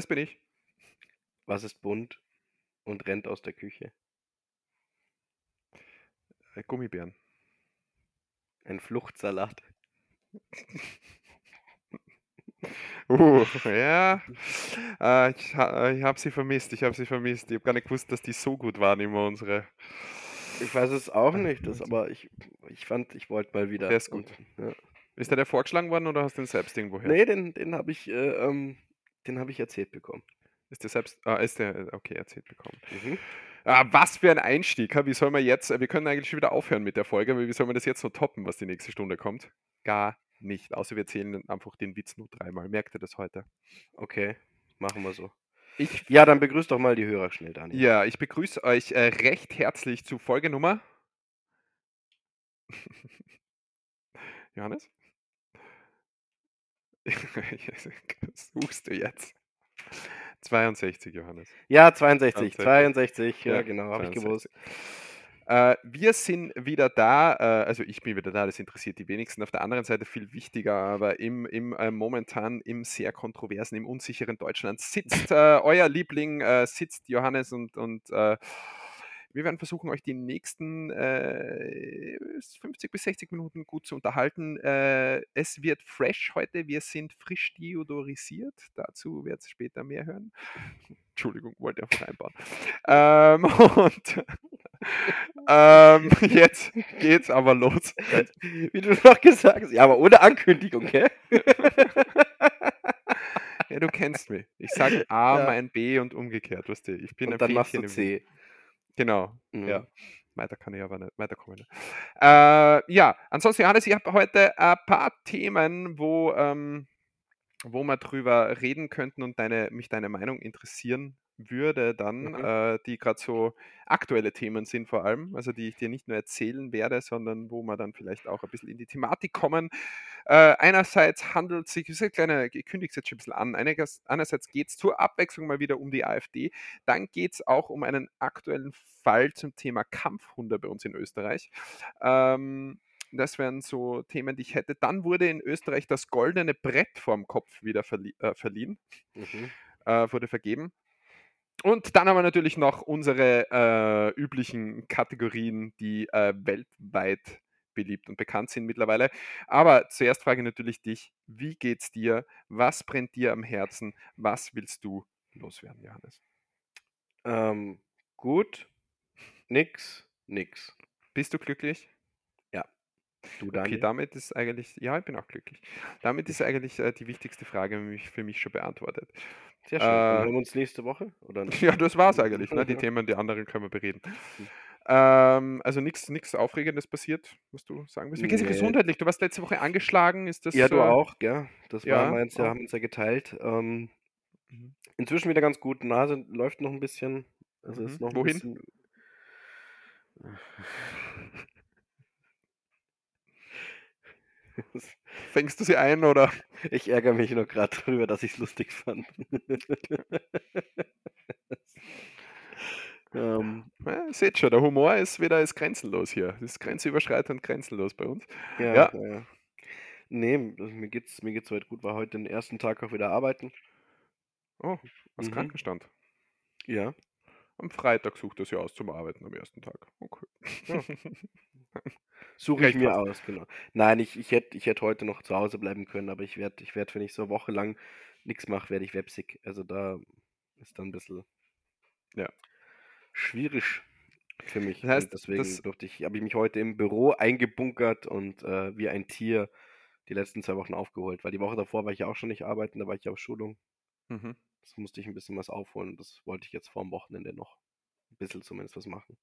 Das bin ich. Was ist bunt und rennt aus der Küche? Äh, Gummibären. Ein Fluchtsalat. Uh, ja. Äh, ich ha ich habe sie vermisst, ich habe sie vermisst. Ich habe gar nicht gewusst, dass die so gut waren, immer unsere Ich weiß es auch nicht, das, aber ich, ich fand, ich wollte mal wieder. Der ist gut. Und, ja. Ist der dir vorgeschlagen worden oder hast du den selbst irgendwo her? Nee, den, den habe ich, äh, ähm, den habe ich erzählt bekommen. Ist der selbst ah, ist der okay, erzählt bekommen. Mhm. Ah, was für ein Einstieg? Wie soll man jetzt wir können eigentlich schon wieder aufhören mit der Folge, aber wie soll man das jetzt noch toppen, was die nächste Stunde kommt? Gar nicht, außer wir erzählen einfach den Witz nur dreimal. Merkt ihr das heute? Okay, machen wir so. Ich Ja, dann begrüßt doch mal die Hörer schnell, Daniel. ja, ich begrüße euch, äh, recht herzlich zu Folgenummer Johannes? Was suchst du jetzt? 62, Johannes. Ja, 62, 62. 62, ja, Ja, genau, habe ich 62. gewusst. Äh, wir sind wieder da, äh, also ich bin wieder da, das interessiert die wenigsten. Auf der anderen Seite viel wichtiger, aber im, im äh, momentan im sehr kontroversen, im unsicheren Deutschland sitzt äh, euer Liebling, äh, sitzt Johannes und, und äh, wir werden versuchen, euch die nächsten äh, 50 bis 60 Minuten gut zu unterhalten. Äh, es wird fresh heute, wir sind frisch deodorisiert, dazu werdet ihr später mehr hören. Entschuldigung, wollte einfach einbauen. Ähm, und ähm, jetzt geht's aber los. Wie du noch gesagt hast, ja, aber ohne Ankündigung, gell? Ja, du kennst mich. Ich sage A, Ja. mein B und umgekehrt, weißt du. Ich bin ein Und dann machst Fähnchen du im Wind. C. Genau, Mhm. ja. Weiter kann ich aber nicht, weiterkommen. nicht. Äh, ja, ansonsten, Johannes, ich habe heute ein paar Themen, wo, ähm, wo wir drüber reden könnten und deine, mich deine Meinung interessieren würde dann, Mhm. äh, die gerade so aktuelle Themen sind vor allem, also die ich dir nicht nur erzählen werde, sondern wo wir dann vielleicht auch ein bisschen in die Thematik kommen. Äh, einerseits handelt es sich, ist ein kleiner, ich kündige es jetzt schon ein bisschen an, einiges, einerseits geht es zur Abwechslung mal wieder um die AfD, dann geht es auch um einen aktuellen Fall zum Thema Kampfhunde bei uns in Österreich. Ähm, das wären so Themen, die ich hätte. Dann wurde in Österreich das goldene Brett vorm Kopf wieder verlie äh, verliehen, Mhm. äh, wurde vergeben. Und dann haben wir natürlich noch unsere äh, üblichen Kategorien, die äh, weltweit beliebt und bekannt sind mittlerweile. Aber zuerst frage ich natürlich dich, wie geht's dir? Was brennt dir am Herzen? Was willst du loswerden, Johannes? Ähm, gut. Nix. Nix. Bist du glücklich? Du, Okay, Daniel? damit ist eigentlich, ja, ich bin auch glücklich. Damit ist eigentlich äh, die wichtigste Frage für mich, für mich schon beantwortet. Sehr schön. Dann Äh, hören wir uns nächste Woche? Oder nicht? Ja, das war's eigentlich. Ne? Die Themen, die anderen können wir bereden. Ähm, also nichts Aufregendes passiert, was du sagen willst. Wie geht's dir Nee. gesundheitlich? Du warst letzte Woche angeschlagen. Ist das Ja, du äh, auch, gell? Das war ja, meins, wir auch. haben uns ja geteilt. Ähm, Mhm. inzwischen wieder ganz gut. Nase läuft noch ein bisschen. Also ist Mhm. noch ein Wohin? bisschen. Fängst du sie ein oder? Ich ärgere mich noch gerade drüber, dass ich es lustig fand. ähm, Ja, seht schon, der Humor ist wieder ist grenzenlos hier. Das ist grenzüberschreitend grenzenlos bei uns. ja, Ja. ja. ja. Nee, also mir geht's, mir geht's soweit gut. War heute den ersten Tag auch wieder arbeiten. Oh, aus Mhm. Krankenstand. Ja. Am Freitag sucht er sie aus zum Arbeiten am ersten Tag. Okay. Ja. Suche ich mir aus, genau. Nein, ich, ich hätte ich hätt heute noch zu Hause bleiben können, aber ich werde, ich werd, wenn ich so eine Woche lang nichts mache, werde ich websick. Also da ist dann ein bisschen Ja. schwierig für mich. Das heißt, deswegen durfte ich, habe ich mich heute im Büro eingebunkert und äh, wie ein Tier die letzten zwei Wochen aufgeholt. Weil die Woche davor war ich ja auch schon nicht arbeiten, da war ich auf Schulung. Mhm. Das musste ich ein bisschen was aufholen. Das wollte ich jetzt vor dem Wochenende noch ein bisschen zumindest was machen.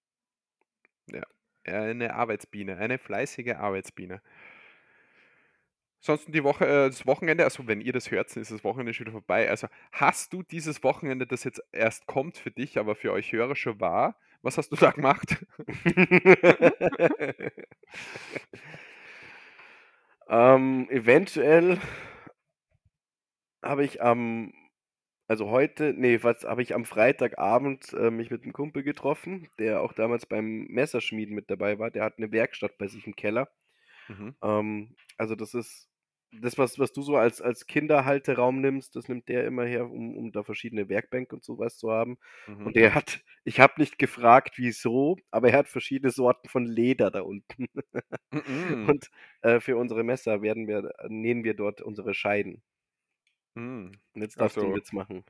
Eine Arbeitsbiene, eine fleißige Arbeitsbiene. Ansonsten die Woche, äh, das Wochenende, also wenn ihr das hört, ist das Wochenende schon vorbei. Also hast du dieses Wochenende, das jetzt erst kommt für dich, aber für euch Hörer schon war, was hast du da gemacht? ähm, eventuell habe ich am, also heute, nee, was habe ich am Freitagabend äh, mich mit einem Kumpel getroffen, der auch damals beim Messerschmieden mit dabei war. Der hat eine Werkstatt bei sich im Keller. Mhm. Ähm, also das ist das, was, was du so als, als Kinderhalteraum nimmst, das nimmt der immer her, um, um da verschiedene Werkbänke und sowas zu haben. Mhm. Und der hat, ich habe nicht gefragt, wieso, aber er hat verschiedene Sorten von Leder da unten. Mhm. Und äh, für unsere Messer werden wir, nähen wir dort unsere Scheiden. Und jetzt darfst du einen Also, Witz machen.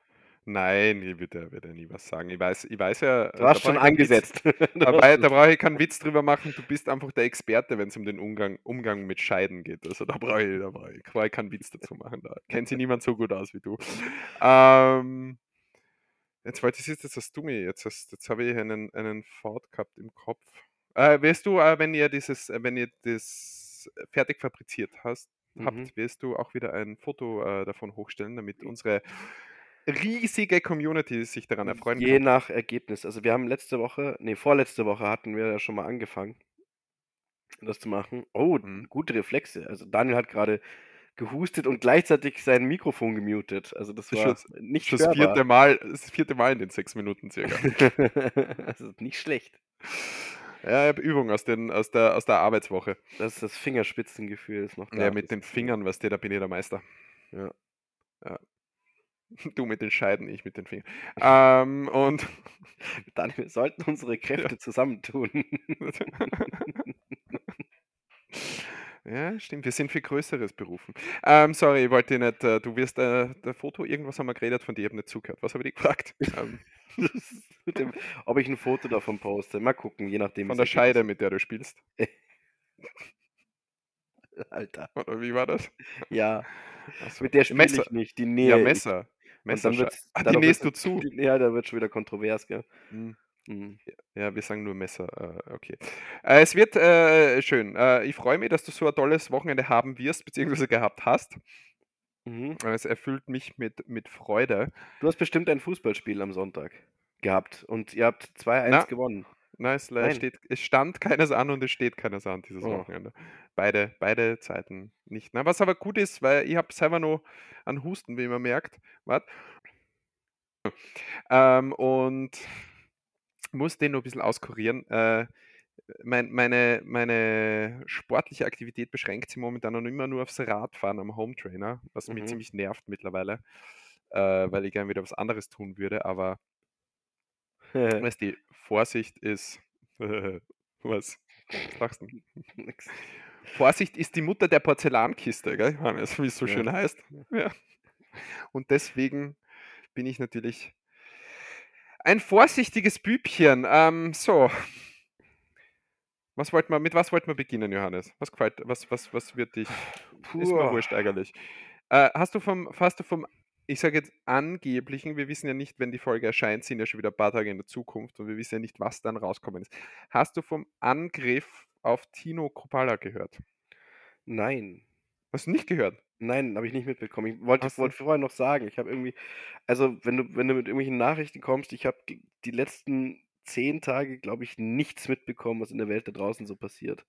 nein, ich würde, würde nie was sagen. Ich weiß, ich weiß ja, Du hast schon angesetzt. Du da, brauche- ich keinen Witz drüber machen. Du bist einfach der Experte, wenn es um den Umgang, Umgang mit Scheiden geht. Also da brauche ich, da brauche ich, brauche ich keinen Witz dazu machen. Da kennt sich niemand so gut aus wie du. Ähm, jetzt wollte ich, jetzt hast du mir, jetzt, hast, jetzt habe ich einen, einen Fort gehabt im Kopf. Äh, wirst du, äh, wenn ihr dieses, äh, wenn ihr das fertig fabriziert hast, Mhm. habt, wirst du auch wieder ein Foto äh, davon hochstellen, damit unsere riesige Community sich daran erfreuen Je kann. nach Ergebnis. Also wir haben letzte Woche, nee, vorletzte Woche hatten wir ja schon mal angefangen, das zu machen. Oh, Mhm. gute Reflexe. Also Daniel hat gerade gehustet und gleichzeitig sein Mikrofon gemutet. Also das Das ist war schon nicht Das vierte. Mal, das vierte Mal in den sechs Minuten circa. also nicht schlecht. Ja, ich habe Übung aus, den, aus, der, aus der Arbeitswoche. Das ist das Fingerspitzengefühl ist noch da. Ja, mit Das den Fingern, weißt du, da bin ich der Meister. Ja. Du mit den Scheiden, ich mit den Fingern. ähm, und Daniel, wir sollten unsere Kräfte zusammentun. Ja, stimmt, wir sind für Größeres berufen. Ähm, sorry, ich wollte nicht, äh, du wirst, äh, der Foto, irgendwas haben wir geredet von dir, ich habe nicht zugehört. Was habe ich gefragt? Ähm, dem, ob ich ein Foto davon poste. Mal gucken, je nachdem. von der Scheide, mit der du spielst. Alter. Oder wie war das? Ja, so. mit der spiele Messer. ich nicht. Die nähe Ja. Messer. Messer. dann wird's, Ah, die nähst du zu. Ja, da wird schon wieder kontrovers, gell? Hm. Mhm. Ja, wir sagen nur Messer. Äh, okay. Äh, es wird äh, schön. Ich freue mich, dass du so ein tolles Wochenende haben wirst, beziehungsweise gehabt hast. Mhm. Es erfüllt mich mit, mit Freude. Du hast bestimmt ein Fußballspiel am Sonntag gehabt und ihr habt 2-1 Na, gewonnen. Nein, es, Nein. steht, es stand keines an und es steht keines an dieses Oh. Wochenende. Beide, beide Zeiten nicht. Na, was aber gut ist, weil ich habe selber noch einen Husten, wie man merkt. Wart. Ähm, und muss den noch ein bisschen auskurieren. Äh, mein, meine, meine sportliche Aktivität beschränkt sich momentan noch immer nur aufs Radfahren am Home Trainer, was mich Mhm. ziemlich nervt mittlerweile, äh, weil ich gerne wieder was anderes tun würde. Aber weißt du, Vorsicht ist. was? Was lachst du? Nix. Vorsicht ist die Mutter der Porzellankiste, gell, Johannes, wie es so Ja. schön heißt. Ja. Und deswegen bin ich natürlich ein vorsichtiges Bübchen. Ähm, so. Was wollt man, mit was wollten wir beginnen, Johannes? Was gefällt, was, was, was wird dich? Ist mir Puh. wurscht eigentlich. Äh, hast du vom, hast du vom, ich sage jetzt angeblichen, wir wissen ja nicht, wenn die Folge erscheint, sind ja schon wieder ein paar Tage in der Zukunft und wir wissen ja nicht, was dann rauskommen ist. Hast du vom Angriff auf Tino Kropala gehört? Nein. Hast du nicht gehört? Nein, habe ich nicht mitbekommen. Ich wollte, Hast du- vorher noch sagen, ich habe irgendwie, also wenn du, wenn du mit irgendwelchen Nachrichten kommst, ich habe die, die letzten zehn Tage, glaube ich, nichts mitbekommen, was in der Welt da draußen so passiert.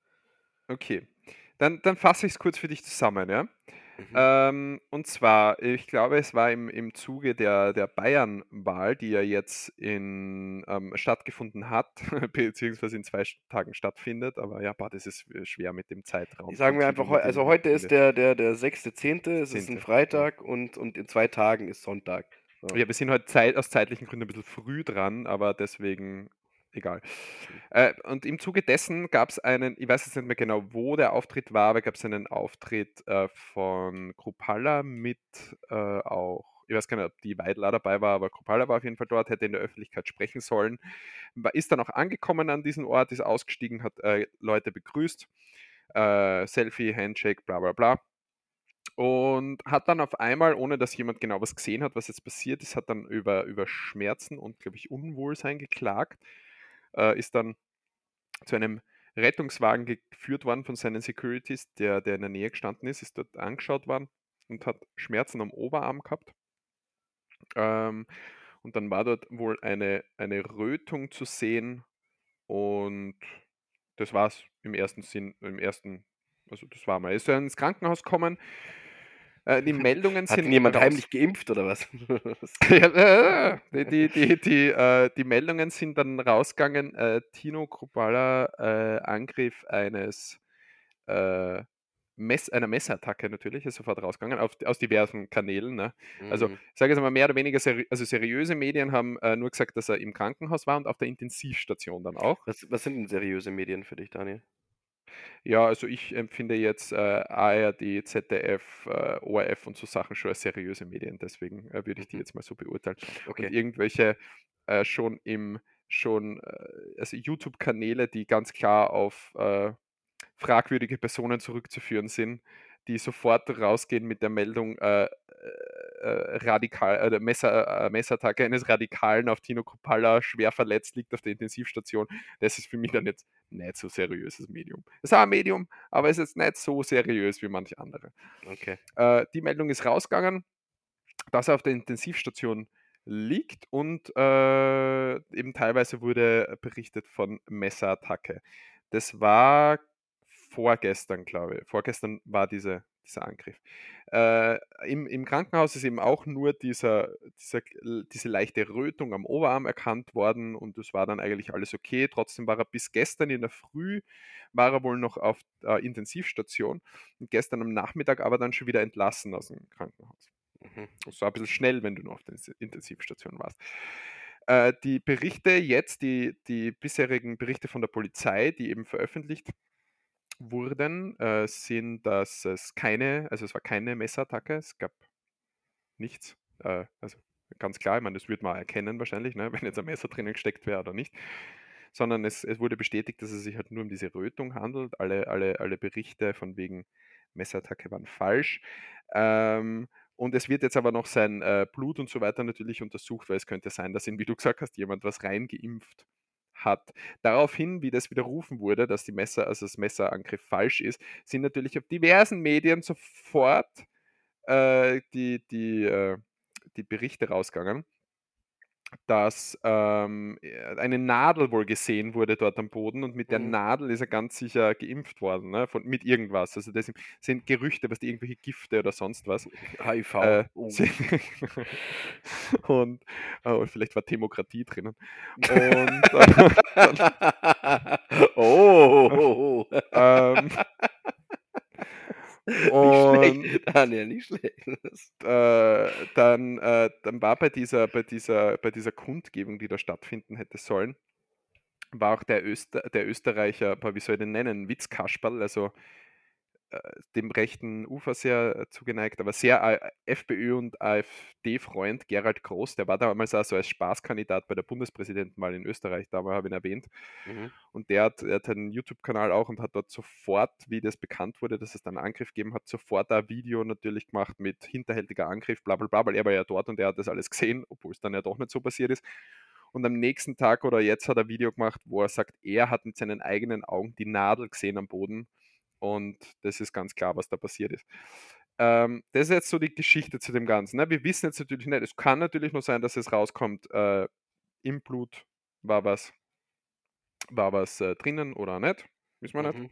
Okay. Dann, dann fasse ich es kurz für dich zusammen, ja. Mhm. Ähm, und zwar, ich glaube, es war im, im Zuge der, der Bayern-Wahl, die ja jetzt in, ähm, stattgefunden hat, beziehungsweise in zwei Tagen stattfindet. Aber ja, boah, das ist äh, schwer mit dem Zeitraum. Sagen wir einfach, also heute ist der, der, der 6.10., es ist ein Freitag und, und in zwei Tagen ist Sonntag. So. Ja, wir sind heute Zeit, aus zeitlichen Gründen ein bisschen früh dran, aber deswegen egal. Äh, und im Zuge dessen gab es einen, ich weiß jetzt nicht mehr genau, wo der Auftritt war, aber gab es einen Auftritt äh, von Krupalla mit äh, auch, ich weiß gar nicht, ob die Weidler dabei war, aber Krupalla war auf jeden Fall dort, hätte in der Öffentlichkeit sprechen sollen. Ist dann auch angekommen an diesen Ort, ist ausgestiegen, hat äh, Leute begrüßt, äh, Selfie, Handshake, bla bla bla. Und hat dann auf einmal, ohne dass jemand genau was gesehen hat, was jetzt passiert ist, hat dann über, über Schmerzen und, glaube ich, Unwohlsein geklagt. Äh, ist dann zu einem Rettungswagen geführt worden von seinen Securities, der, der in der Nähe gestanden ist, ist dort angeschaut worden und hat Schmerzen am Oberarm gehabt. Ähm, und dann war dort wohl eine, eine Rötung zu sehen und das war's im ersten Sinn, im ersten, also das war mal. Er ist dann ins Krankenhaus gekommen. Äh, die Meldungen Hat sind jemand raus- heimlich geimpft oder was? äh, die, die, die, die, äh, die Meldungen sind dann rausgegangen. Äh, Tino Kropala, äh, Angriff eines äh, Mess, einer Messerattacke natürlich, ist sofort rausgegangen, auf, aus diversen Kanälen. Ne? Also, Mhm. ich sage jetzt mal mehr oder weniger, seri also seriöse Medien haben äh, nur gesagt, dass er im Krankenhaus war und auf der Intensivstation dann auch. Was, was sind denn seriöse Medien für dich, Daniel? Ja, also ich empfinde jetzt äh, ARD, ZDF, äh, ORF und so Sachen schon als seriöse Medien, deswegen äh, würde ich die Mhm. jetzt mal so beurteilen. Und Okay. irgendwelche äh, schon im, schon, äh, also YouTube-Kanäle, die ganz klar auf äh, fragwürdige Personen zurückzuführen sind, die sofort rausgehen mit der Meldung äh, radikal, äh, Messer, äh, Messerattacke eines Radikalen auf Tino Kropalla, schwer verletzt, liegt auf der Intensivstation. Das ist für mich dann jetzt nicht so seriöses Medium. Es ist auch ein Medium, aber es ist jetzt nicht so seriös wie manche andere. Okay. Äh, die Meldung ist rausgegangen, dass er auf der Intensivstation liegt und äh, eben teilweise wurde berichtet von Messerattacke. Das war vorgestern, glaube ich. Vorgestern war diese, dieser Angriff. Äh, im, Im Krankenhaus ist eben auch nur dieser, dieser, diese leichte Rötung am Oberarm erkannt worden und das war dann eigentlich alles okay. Trotzdem war er bis gestern in der Früh, war er wohl noch auf der Intensivstation und gestern am Nachmittag aber dann schon wieder entlassen aus dem Krankenhaus. Mhm. Das war ein bisschen schnell, wenn du noch auf der Intensivstation warst. Äh, die Berichte jetzt, die, die bisherigen Berichte von der Polizei, die eben veröffentlicht wurden, äh, sind, dass es keine, also es war keine Messerattacke, es gab nichts. Äh, also ganz klar, ich meine, das würde man erkennen wahrscheinlich, ne, wenn jetzt ein Messer drinnen gesteckt wäre oder nicht. Sondern es, es wurde bestätigt, dass es sich halt nur um diese Rötung handelt. Alle, alle, alle Berichte von wegen Messerattacke waren falsch. Ähm, und es wird jetzt aber noch sein äh, Blut und so weiter natürlich untersucht, weil es könnte sein, dass ihn, wie du gesagt hast, jemand was reingeimpft hat. Daraufhin, wie das widerrufen wurde, dass die Messer, also das Messerangriff falsch ist, sind natürlich auf diversen Medien sofort äh, die, die, äh, die Berichte rausgegangen, dass ähm, eine Nadel wohl gesehen wurde dort am Boden und mit der Mhm. Nadel ist er ganz sicher geimpft worden, ne? Von, mit irgendwas. Also das sind Gerüchte, was die irgendwelche Gifte oder sonst was. HIV. Äh, Oh. und oh, vielleicht war Demokratie drinnen. Und äh, dann, oh. ähm, Nicht und schlecht, Daniel, nicht schlecht. Äh, dann, äh, dann war bei dieser, bei, dieser, bei dieser Kundgebung, die da stattfinden hätte sollen, war auch der, Öster, der Österreicher, wie soll ich den nennen, Witzkasperl, also dem rechten Ufer sehr äh, zugeneigt, aber sehr äh, FPÖ und AfD-Freund Gerald Groß, der war damals auch so als Spaßkandidat bei der Bundespräsidentenwahl in Österreich, da habe ich ihn erwähnt. Mhm. Und der hat, hat einen YouTube-Kanal auch und hat dort sofort, wie das bekannt wurde, dass es dann einen Angriff gegeben hat, sofort ein Video natürlich gemacht mit hinterhältiger Angriff, bla bla bla, weil er war ja dort und er hat das alles gesehen, obwohl es dann ja doch nicht so passiert ist. Und am nächsten Tag oder jetzt hat er ein Video gemacht, wo er sagt, er hat mit seinen eigenen Augen die Nadel gesehen am Boden. Und das ist ganz klar, was da passiert ist. Ähm, das ist jetzt so die Geschichte zu dem Ganzen. Ne? Wir wissen jetzt natürlich nicht, es kann natürlich nur sein, dass es rauskommt, äh, im Blut war was, war was äh, drinnen oder nicht. Wissen wir nicht. Mhm.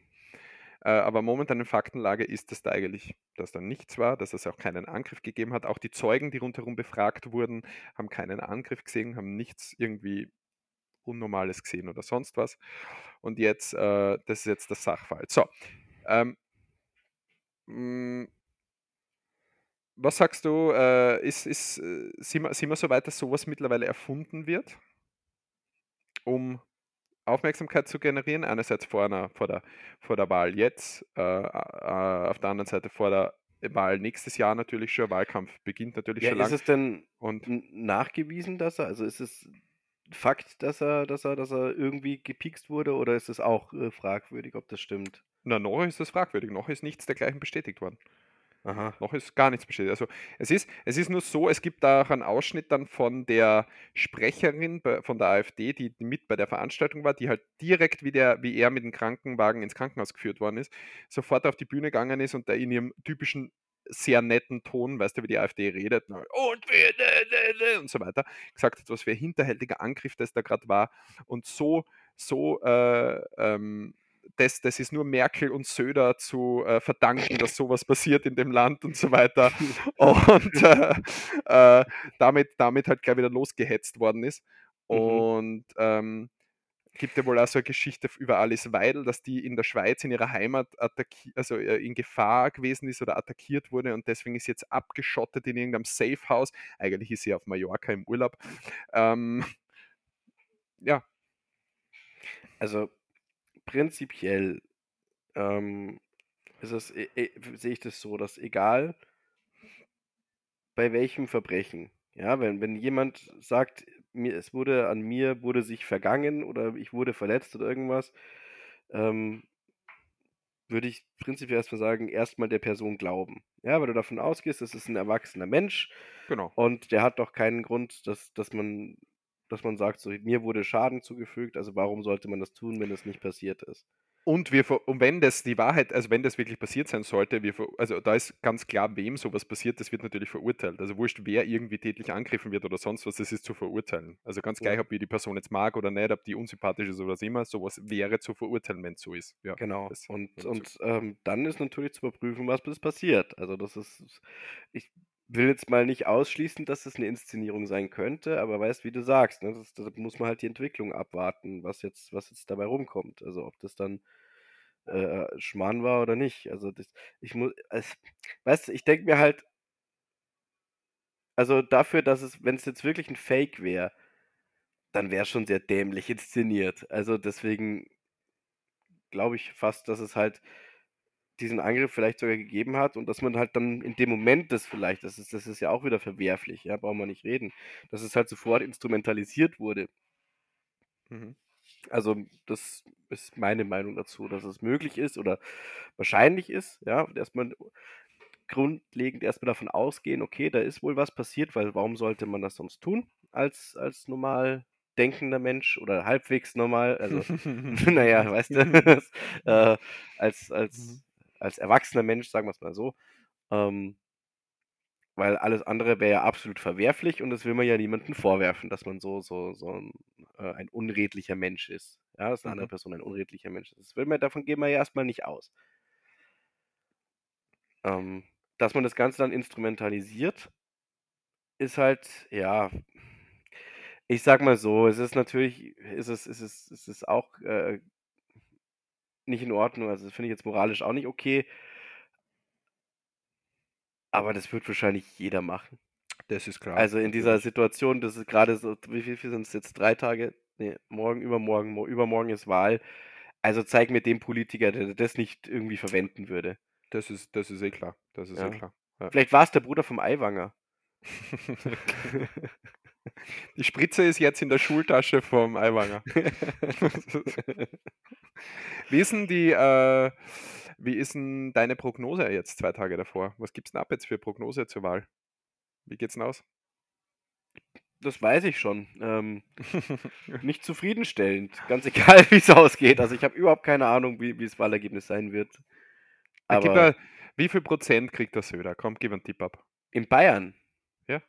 Äh, aber momentan in Faktenlage ist, dass da eigentlich, dass da nichts war, dass es auch keinen Angriff gegeben hat. Auch die Zeugen, die rundherum befragt wurden, haben keinen Angriff gesehen, haben nichts irgendwie Unnormales gesehen oder sonst was. Und jetzt, äh, das ist jetzt der Sachfall. So, ähm, mh, was sagst du, äh, ist, ist, äh, sind, wir, sind wir so weit, dass sowas mittlerweile erfunden wird, um Aufmerksamkeit zu generieren? Einerseits vor, einer, vor, der, vor der Wahl jetzt, äh, äh, auf der anderen Seite vor der Wahl nächstes Jahr natürlich schon. Wahlkampf beginnt natürlich Ja, schon ist lang. es denn Und nachgewiesen, dass er, also ist es Fakt, dass er, dass er, dass er irgendwie gepikst wurde oder ist es auch äh, fragwürdig, ob das stimmt? na, noch ist das fragwürdig, noch ist nichts dergleichen bestätigt worden. Aha. Noch ist gar nichts bestätigt. Also es ist, es ist nur so, es gibt da auch einen Ausschnitt dann von der Sprecherin von der AfD, die mit bei der Veranstaltung war, die halt direkt wie, der, wie er mit dem Krankenwagen ins Krankenhaus geführt worden ist, sofort auf die Bühne gegangen ist und da in ihrem typischen sehr netten Ton, weißt du, wie die AfD redet, und wir, ne, ne, ne, und so weiter, gesagt hat, was für ein hinterhältiger Angriff das da gerade war. Und so, so äh, ähm, das, das ist nur Merkel und Söder zu äh, verdanken, dass sowas passiert in dem Land und so weiter. Und äh, äh, damit, damit halt gleich wieder losgehetzt worden ist. Mhm. Und ähm, gibt ja wohl auch so eine Geschichte über Alice Weidel, dass die in der Schweiz in ihrer Heimat also äh, in Gefahr gewesen ist oder attackiert wurde und deswegen ist jetzt abgeschottet in irgendeinem Safe House. Eigentlich ist sie auf Mallorca im Urlaub. Ähm, ja. Also prinzipiell ähm, es, äh, äh, sehe ich das so, dass egal bei welchem Verbrechen, ja, wenn, wenn jemand sagt, mir, es wurde an mir, wurde sich vergangen oder ich wurde verletzt oder irgendwas, ähm, würde ich prinzipiell erstmal sagen, erstmal der Person glauben. Ja, weil du davon ausgehst, das ist ein erwachsener Mensch. Genau. Und der hat doch keinen Grund, dass, dass man, dass man sagt, so, mir wurde Schaden zugefügt, also warum sollte man das tun, wenn das nicht passiert ist? Und, wir, und wenn das die Wahrheit, also wenn das wirklich passiert sein sollte, wir, also da ist ganz klar, wem sowas passiert, das wird natürlich verurteilt. Also wurscht, wer irgendwie tätlich angegriffen wird oder sonst was, das ist zu verurteilen. Also ganz gleich, ob ich die Person jetzt mag oder nicht, ob die unsympathisch ist oder was immer, sowas wäre zu verurteilen, wenn es so ist. Ja, genau. und und ähm, dann ist natürlich zu überprüfen, was passiert. Also das ist, ich will jetzt mal nicht ausschließen, dass es eine Inszenierung sein könnte, aber weißt, wie du sagst, ne, das, da muss man halt die Entwicklung abwarten, was jetzt, was jetzt dabei rumkommt. Also ob das dann äh, Schmarrn war oder nicht. Also das, ich muss, es, weißt ich denke mir halt, also dafür, dass es, wenn es jetzt wirklich ein Fake wäre, dann wäre es schon sehr dämlich inszeniert. Also deswegen glaube ich fast, dass es halt diesen Angriff vielleicht sogar gegeben hat und dass man halt dann in dem Moment das vielleicht, das ist, das ist ja auch wieder verwerflich, ja, brauchen wir nicht reden, dass es halt sofort instrumentalisiert wurde. Mhm. Also, das ist meine Meinung dazu, dass es möglich ist oder wahrscheinlich ist, ja, erstmal grundlegend erstmal davon ausgehen, okay, da ist wohl was passiert, weil warum sollte man das sonst tun als, als normal denkender Mensch oder halbwegs normal, also naja, weißt du, äh, als, als, mhm. Als erwachsener Mensch, sagen wir es mal so, ähm, weil alles andere wäre ja absolut verwerflich und das will man ja niemandem vorwerfen, dass man so, so, so ein, äh, ein unredlicher Mensch ist. Ja, dass eine andere mhm. Person ein unredlicher Mensch ist. Das will man, davon gehen wir ja erstmal nicht aus. Ähm, dass man das Ganze dann instrumentalisiert, ist halt, ja, ich sag mal so, es ist natürlich, ist es, ist es, ist es auch äh, nicht in Ordnung. Also das finde ich jetzt moralisch auch nicht okay. Aber das wird wahrscheinlich jeder machen. Das ist klar. Also in dieser Situation, das ist gerade so, wie viel sind es jetzt? Drei Tage? Nee, morgen, übermorgen, übermorgen ist Wahl. Also zeig mir den Politiker, der das nicht irgendwie verwenden würde. Das ist, das ist eh klar. Das ist eh ja. eh klar. Ja. Vielleicht war es der Bruder vom Eiwanger. Die Spritze ist jetzt in der Schultasche vom Eiwanger. wie ist denn die, äh, wie ist denn deine Prognose jetzt zwei Tage davor? Was gibt es denn ab jetzt für Prognose zur Wahl? Wie geht's denn aus? Das weiß ich schon. Ähm, nicht zufriedenstellend. Ganz egal, wie es ausgeht. Also ich habe überhaupt keine Ahnung, wie, wie das Wahlergebnis sein wird. Aber da, wie viel Prozent kriegt der Söder? Komm, gib einen Tipp ab. In Bayern? Ja.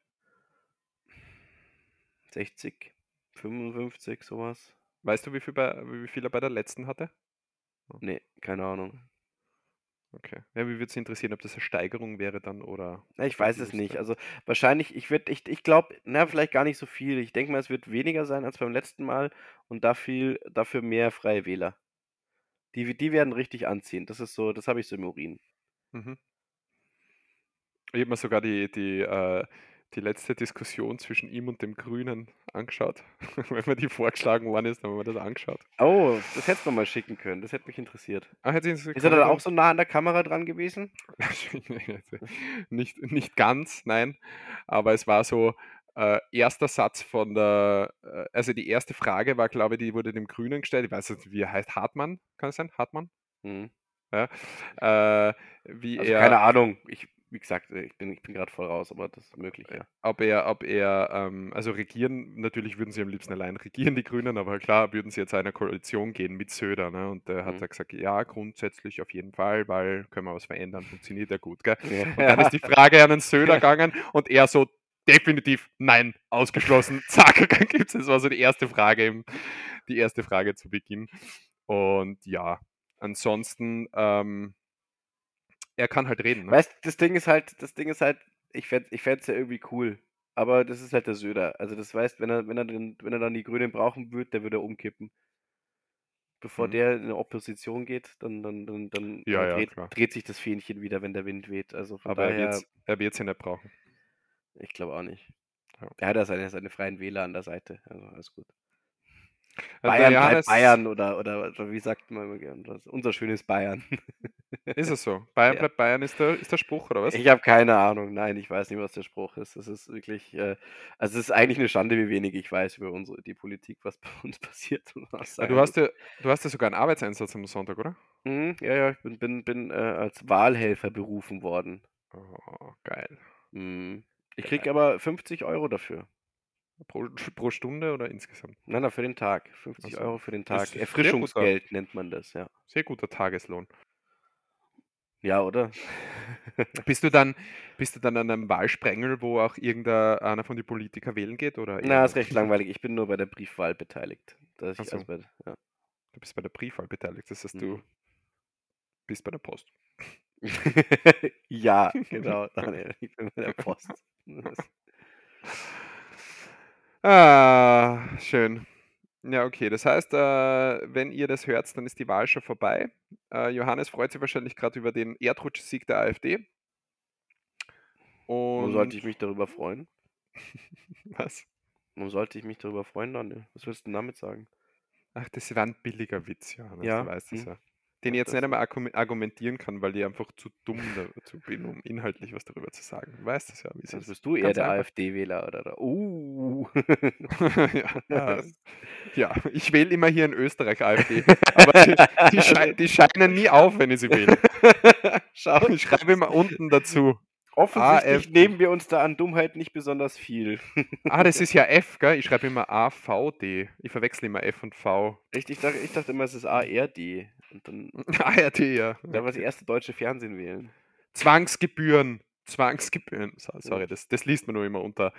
60, 55, sowas. Weißt du, wie viel, bei, wie viel er bei der letzten hatte? Nee, keine Ahnung. Okay. Ja, wie würde es interessieren, ob das eine Steigerung wäre dann oder. Ja, ich weiß es nicht. Also wahrscheinlich, ich würde, ich, ich glaube, na, vielleicht gar nicht so viel. Ich denke mal, es wird weniger sein als beim letzten Mal und dafür, dafür mehr freie Wähler. Die, die werden richtig anziehen. Das ist so, das habe ich so im Urin. Mhm. Ich habe mir sogar die, die äh, die letzte Diskussion zwischen ihm und dem Grünen angeschaut. Wenn mir die vorgeschlagen worden ist, dann haben wir das angeschaut. Oh, das hättest du mal schicken können. Das hätte mich interessiert. Ah, hätte ist er dann auch so nah an der Kamera dran gewesen? nicht, nicht ganz, nein. Aber es war so, äh, erster Satz von der, äh, also die erste Frage war, glaube ich, die wurde dem Grünen gestellt. Ich weiß nicht, wie er heißt. Hartmann, kann es sein? Hartmann? Mhm. Ja, äh, wie also er, keine Ahnung, ich wie gesagt, äh, ich bin, ich bin gerade voll raus, aber das ist möglich, ja. Ob er, ob er, ähm, also regieren, natürlich würden sie am liebsten allein regieren, die Grünen, aber klar, würden sie jetzt einer Koalition gehen mit Söder, ne? Und der mhm. hat er gesagt, ja, grundsätzlich auf jeden Fall, weil können wir was verändern, funktioniert ja gut, gell? Ja. Und dann ist die Frage an den Söder gegangen und er so, definitiv nein, ausgeschlossen, zack, dann gibt es, das war so die erste Frage, eben, die erste Frage zu Beginn. Und ja, ansonsten, ähm, er kann halt reden. Ne? Weißt das Ding ist halt, das Ding ist halt, ich fände ich ja irgendwie cool. Aber das ist halt der Söder. Also das heißt, wenn er, wenn er, den, wenn er dann die Grünen brauchen würde, der würde umkippen. bevor Mhm. der in 'ne Opposition geht, dann dann dann dann, Ja, äh, ja, dreht dreht sich das Fähnchen wieder, wenn der Wind weht. Also, von Aber er daher er wird sie nicht brauchen. ich glaube auch nicht. Ja. Er hat ja seine seine Freien Wähler an der Seite, also alles gut. Also, Bayern bleibt Johannes Bayern oder oder oder wie sagt man immer gern das? Unser schönes Bayern. Ist es so? Bayern Ja. bleibt Bayern ist der ist der Spruch, oder was? Ich habe keine Ahnung. Nein, ich weiß nicht, was der Spruch ist. Das ist wirklich, äh also, es ist eigentlich 'ne Schande, wie wenig ich weiß über unsere die Politik, was bei uns passiert und was Ja, du hast ja du hast ja sogar 'n Arbeitseinsatz am Sonntag, oder? Mhm, ja, ja, ich bin bin bin, äh, als Wahlhelfer berufen worden. Oh, geil. Mhm. Ich kriege aber 50 € dafür. Pro pro Stunde oder insgesamt? Nein, nein, für den Tag. Ach 50 so. € für den Tag. guter Erfrischungsgeld nennt man das, ja. sehr guter Tageslohn. Ja, oder? Bist du dann bist du dann an 'nem Wahlsprengel, wo auch irgende einer von den Politiker wählen geht oder Na, ist recht langweilig. Ich bin nur bei der Briefwahl beteiligt. Dass ich so. also bei ja. Du bist bei der Briefwahl beteiligt. Das heißt, du Mhm. bist bei der Post. Ja, genau, Daniel. Ich bin bei der Post. Ah, schön. Ja, okay. Das heißt, äh, wenn ihr das hört, dann ist die Wahl schon vorbei. Äh, Johannes freut sich wahrscheinlich grad über den Erdrutschsieg der AfD. Warum sollte Und ich mich darüber freuen? Was? Warum sollte ich mich darüber freuen, Daniel? Was willst 'n damit sagen? Ach, das war 'n billiger Witz, Johannes, du Ja, weißt das hm. ja. Den ich jetzt nicht einmal argume argumentieren kann, weil ich einfach zu dumm dazu bin, um inhaltlich was darüber zu sagen. Du weißt das ja, wie es Also, ist. bist du eher der. AfD-Wähler oder der uh. Ja, ja, ich wähle immer hier in Österreich AfD, aber die die schei die scheinen nie auf, wenn ich sie wähle. Schau. Ich schreibe immer unten dazu. Offensichtlich AfD. nehmen wir uns da an Dummheit nicht besonders viel. Ah, das ist ja F, gell? Ich schreibe immer AVD. Ich verwechsle immer F und V. Echt? Ich dachte ich dachte immer, es ist ARD und dann ARD, ja. da war das erste deutsche Fernsehen wählen. Zwangsgebühren. Zwangsgebühren. So sorry, das das liest man nur immer unter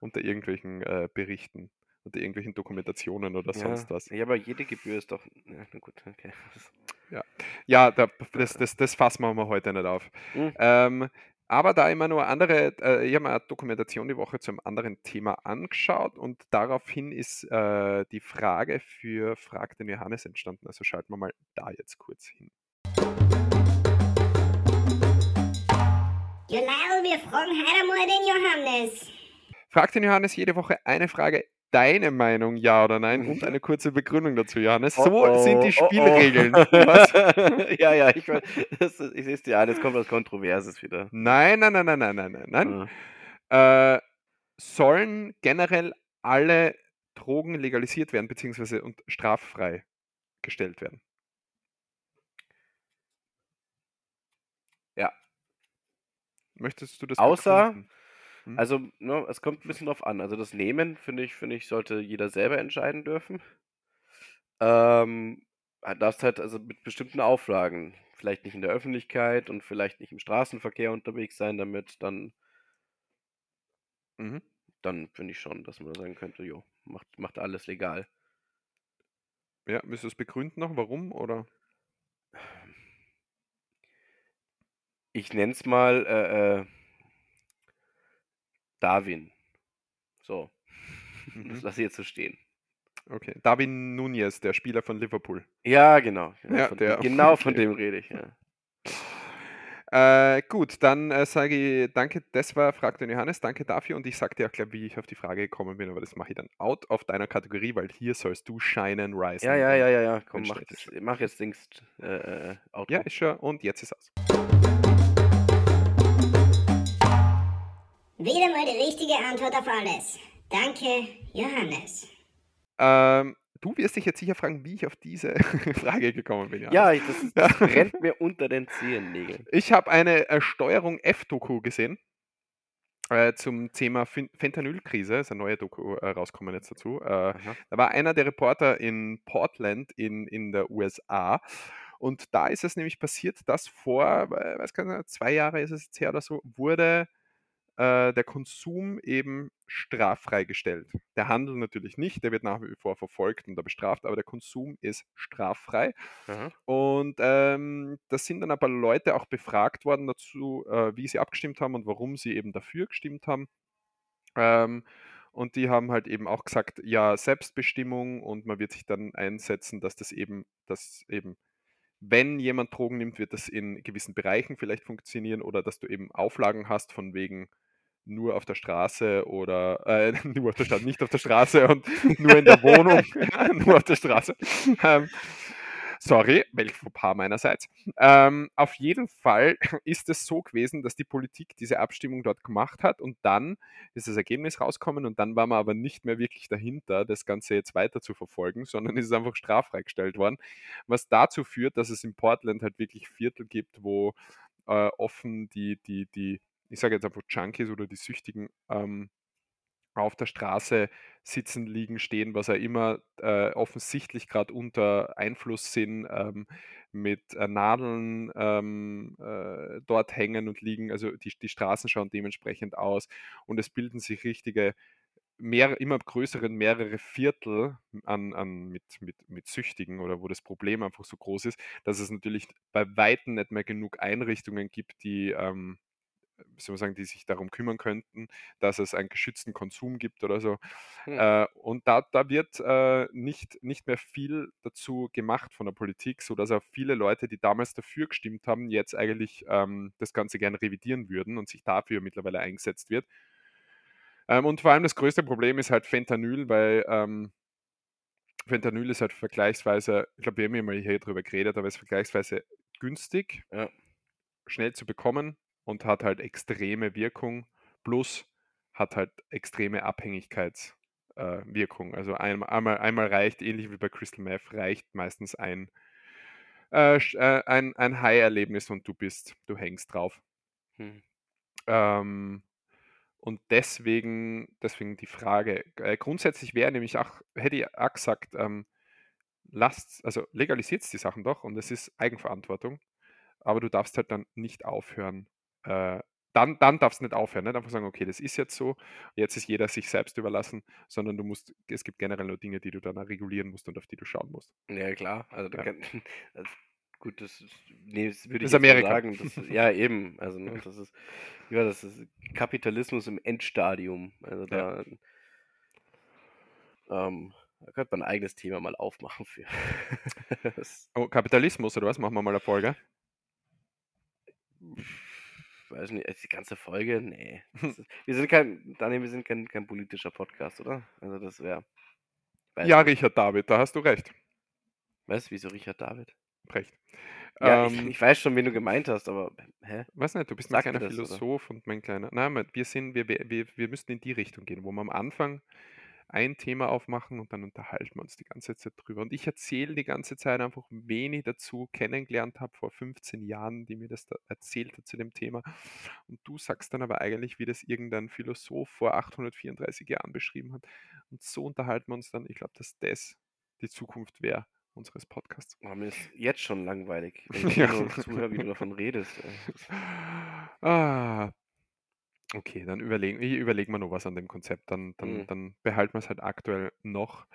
unter irgendwelchen, äh, Berichten, unter irgendwelchen Dokumentationen oder Ja, sonst was. ja, aber jede Gebühr ist doch ja, na gut, okay. Das Ja. Ja, da das das das fassen wir mal heute nicht auf. Hm. Ähm, aber da immer nur andere äh, ich habe mir 'ne Dokumentation die Woche zu 'nem anderen Thema angeschaut und daraufhin ist, äh, die Frage für „Frag den Johannes“ entstanden. Also, schalten wir mal da jetzt kurz hin. Lyle, wir fragen heute einmal den Johannes. Frag den Johannes jede Woche eine Frage, deine Meinung, ja oder nein und eine kurze Begründung dazu, Johannes. Oh So sind die oh, oh oh. Spielregeln. Was? Ja, ja, ich das ist ich sehe es dir an, jetzt kommt was Kontroverses wieder. Nein, nein, nein, nein, nein, nein, nein, nein. Ah. Äh, sollen generell alle Drogen legalisiert werden beziehungsweise und straffrei gestellt werden? Ja. Möchtest du das Außer begründen? Hm? also, ne, es kommt 'n bisschen drauf an. Also, das Nehmen, finde ich finde ich, sollte jeder selber entscheiden dürfen. Ähm, ah, darfst halt also mit bestimmten Auflagen, vielleicht nicht in der Öffentlichkeit und vielleicht nicht im Straßenverkehr unterwegs sein damit, dann Mhm. dann finde ich schon, dass man sagen könnte: „Jo, macht macht alles legal.“ Ja, willst du's begründen noch, warum, oder? Ich nenne es mal, äh, äh Darwin. So. Das Mhm. lasse ich jetzt so stehen. Okay. Darwin Núñez, der Spieler von Liverpool. Ja, genau. Genau Ja, von der. genau von Okay. dem rede ich, ja. Äh, gut, dann, äh, sage ich danke, das war „Frag den Johannes“. Danke dafür und ich sage dir auch gleich, wie ich auf die Frage gekommen bin, aber das mache ich dann out of deiner Kategorie, weil hier sollst du shinen, risen Ja, ja, ja, ja, ja. Komm, mach mach jetzt Dings, äh, äh, Ja, Outro. ist schon und jetzt ist aus. Wieder mal die richtige Antwort auf alles. Danke, Johannes. Ähm, du wirst dich jetzt sicher fragen, wie ich auf diese Frage gekommen bin, Johannes. Ja, ich das Ja. das brennt mir unter den Zehennägeln. Ich habe eine, äh, Steuerung F-Doku gesehen, äh, zum Thema Fen Fentanylkrise. Ist 'ne neue Doku, äh, rausgekommen jetzt dazu. Äh, da war einer der Reporter in Portland in in der USA und da ist es nämlich passiert, dass vor, äh, weiß gar nicht, 2 Jahre ist es jetzt her oder so, wurde, äh, der Konsum eben straffrei gestellt. Der Handel natürlich nicht, der wird nach wie vor verfolgt und da bestraft, aber der Konsum ist straffrei. Aha. Und, ähm, da sind dann paar Leute auch befragt worden dazu, äh, wie sie abgestimmt haben und warum sie eben dafür gestimmt haben. Ähm, Und die haben halt eben auch gesagt, ja, Selbstbestimmung und man wird sich dann einsetzen, dass das eben, dass eben, wenn jemand Drogen nimmt, wird das in gewissen Bereichen vielleicht funktionieren oder dass du eben Auflagen hast von wegen nur auf der Straße oder äh, nur auf der Straße, nicht auf der Straße und nur in der Wohnung, nur auf der Straße. Ähm, Sorry, welch Fauxpas meinerseits. Ähm, auf jeden Fall ist es so gewesen, dass die Politik diese Abstimmung dort gemacht hat und dann ist das Ergebnis rausgekommen und dann war man aber nicht mehr wirklich dahinter, das Ganze jetzt weiter zu verfolgen, sondern ist einfach straffrei gestellt worden, was dazu führt, dass es in Portland halt wirklich Viertel gibt, wo äh, offen die, die, die, ich sage jetzt einfach Junkies oder die Süchtigen ähm, auf der Straße sitzen, liegen, stehen, was auch immer, äh, offensichtlich gerade unter Einfluss sind, ähm, mit äh, Nadeln ähm, äh, dort hängen und liegen. Also die, die Straßen schauen dementsprechend aus und es bilden sich richtige, mehr, immer größere, mehrere Viertel an, an mit, mit, mit Süchtigen oder wo das Problem einfach so groß ist, dass es natürlich bei Weitem nicht mehr genug Einrichtungen gibt, die ähm, soll man sagen, die sich darum kümmern könnten, dass es einen geschützten Konsum gibt oder so. Hm. Äh, und da, da wird äh, nicht, nicht mehr viel dazu gemacht von der Politik, sodass auch viele Leute, die damals dafür gestimmt haben, jetzt eigentlich ähm, das Ganze gerne revidieren würden und sich dafür mittlerweile eingesetzt wird. Ähm, und vor allem das größte Problem ist halt Fentanyl, weil ähm, Fentanyl ist halt vergleichsweise, ich glaube, wir haben ja mal hier drüber geredet, aber es ist vergleichsweise günstig, ja. schnell zu bekommen und hat halt extreme Wirkung plus hat halt extreme Abhängigkeitswirkung. Äh, also einmal, einmal, einmal, reicht, ähnlich wie bei Crystal Meth, reicht meistens ein, äh, äh, ein, ein High-Erlebnis und du bist, du hängst drauf. Hm. Ähm, und deswegen, deswegen die Frage, äh, grundsätzlich wäre nämlich auch, hätte ich auch gesagt, ähm, lasst, also legalisiert die Sachen doch und es ist Eigenverantwortung, aber du darfst halt dann nicht aufhören, äh, dann, dann darfst du nicht aufhören, nicht einfach sagen, okay, das ist jetzt so, jetzt ist jeder sich selbst überlassen, sondern du musst, es gibt generell nur Dinge, die du dann regulieren musst und auf die du schauen musst. Ja, klar, also, ja. Kann, also gut, das, nee, das würde ich Amerika. sagen. Das, ja, eben, also ne, das ist, ja, das ist Kapitalismus im Endstadium, also da, ja. ähm, da könnte man ein eigenes Thema mal aufmachen für. oh, Kapitalismus oder was? Machen wir mal eine Folge? Weiß nicht, die ganze Folge, nee. Ist, wir sind kein, Daniel, wir sind kein, kein politischer Podcast, oder? Also das wäre. Ja, nicht. Richard David, da hast du recht. Was? Wieso Richard David? Recht. Ja, ähm, ich, ich, weiß schon, wen du gemeint hast, aber hä? Weiß nicht, du bist mein kleiner Philosoph oder? und mein kleiner. Nein, wir sind, wir, wir, wir müssen in die Richtung gehen, wo wir am Anfang ein Thema aufmachen und dann unterhalten wir uns die ganze Zeit drüber. Und ich erzähle die ganze Zeit einfach, wen ich dazu kennengelernt habe vor 15 Jahren, die mir das da erzählt hat zu dem Thema. Und du sagst dann aber eigentlich, wie das irgendein Philosoph vor 834 Jahren beschrieben hat. Und so unterhalten wir uns dann. Ich glaube, dass das die Zukunft wäre unseres Podcasts. Oh, mir ist jetzt schon langweilig, wenn ich ja. nur zuhöre, wie du davon redest. ah, Okay, dann überlegen ich überlege mir noch was an dem Konzept, dann dann Mhm. dann behalten wir es halt aktuell noch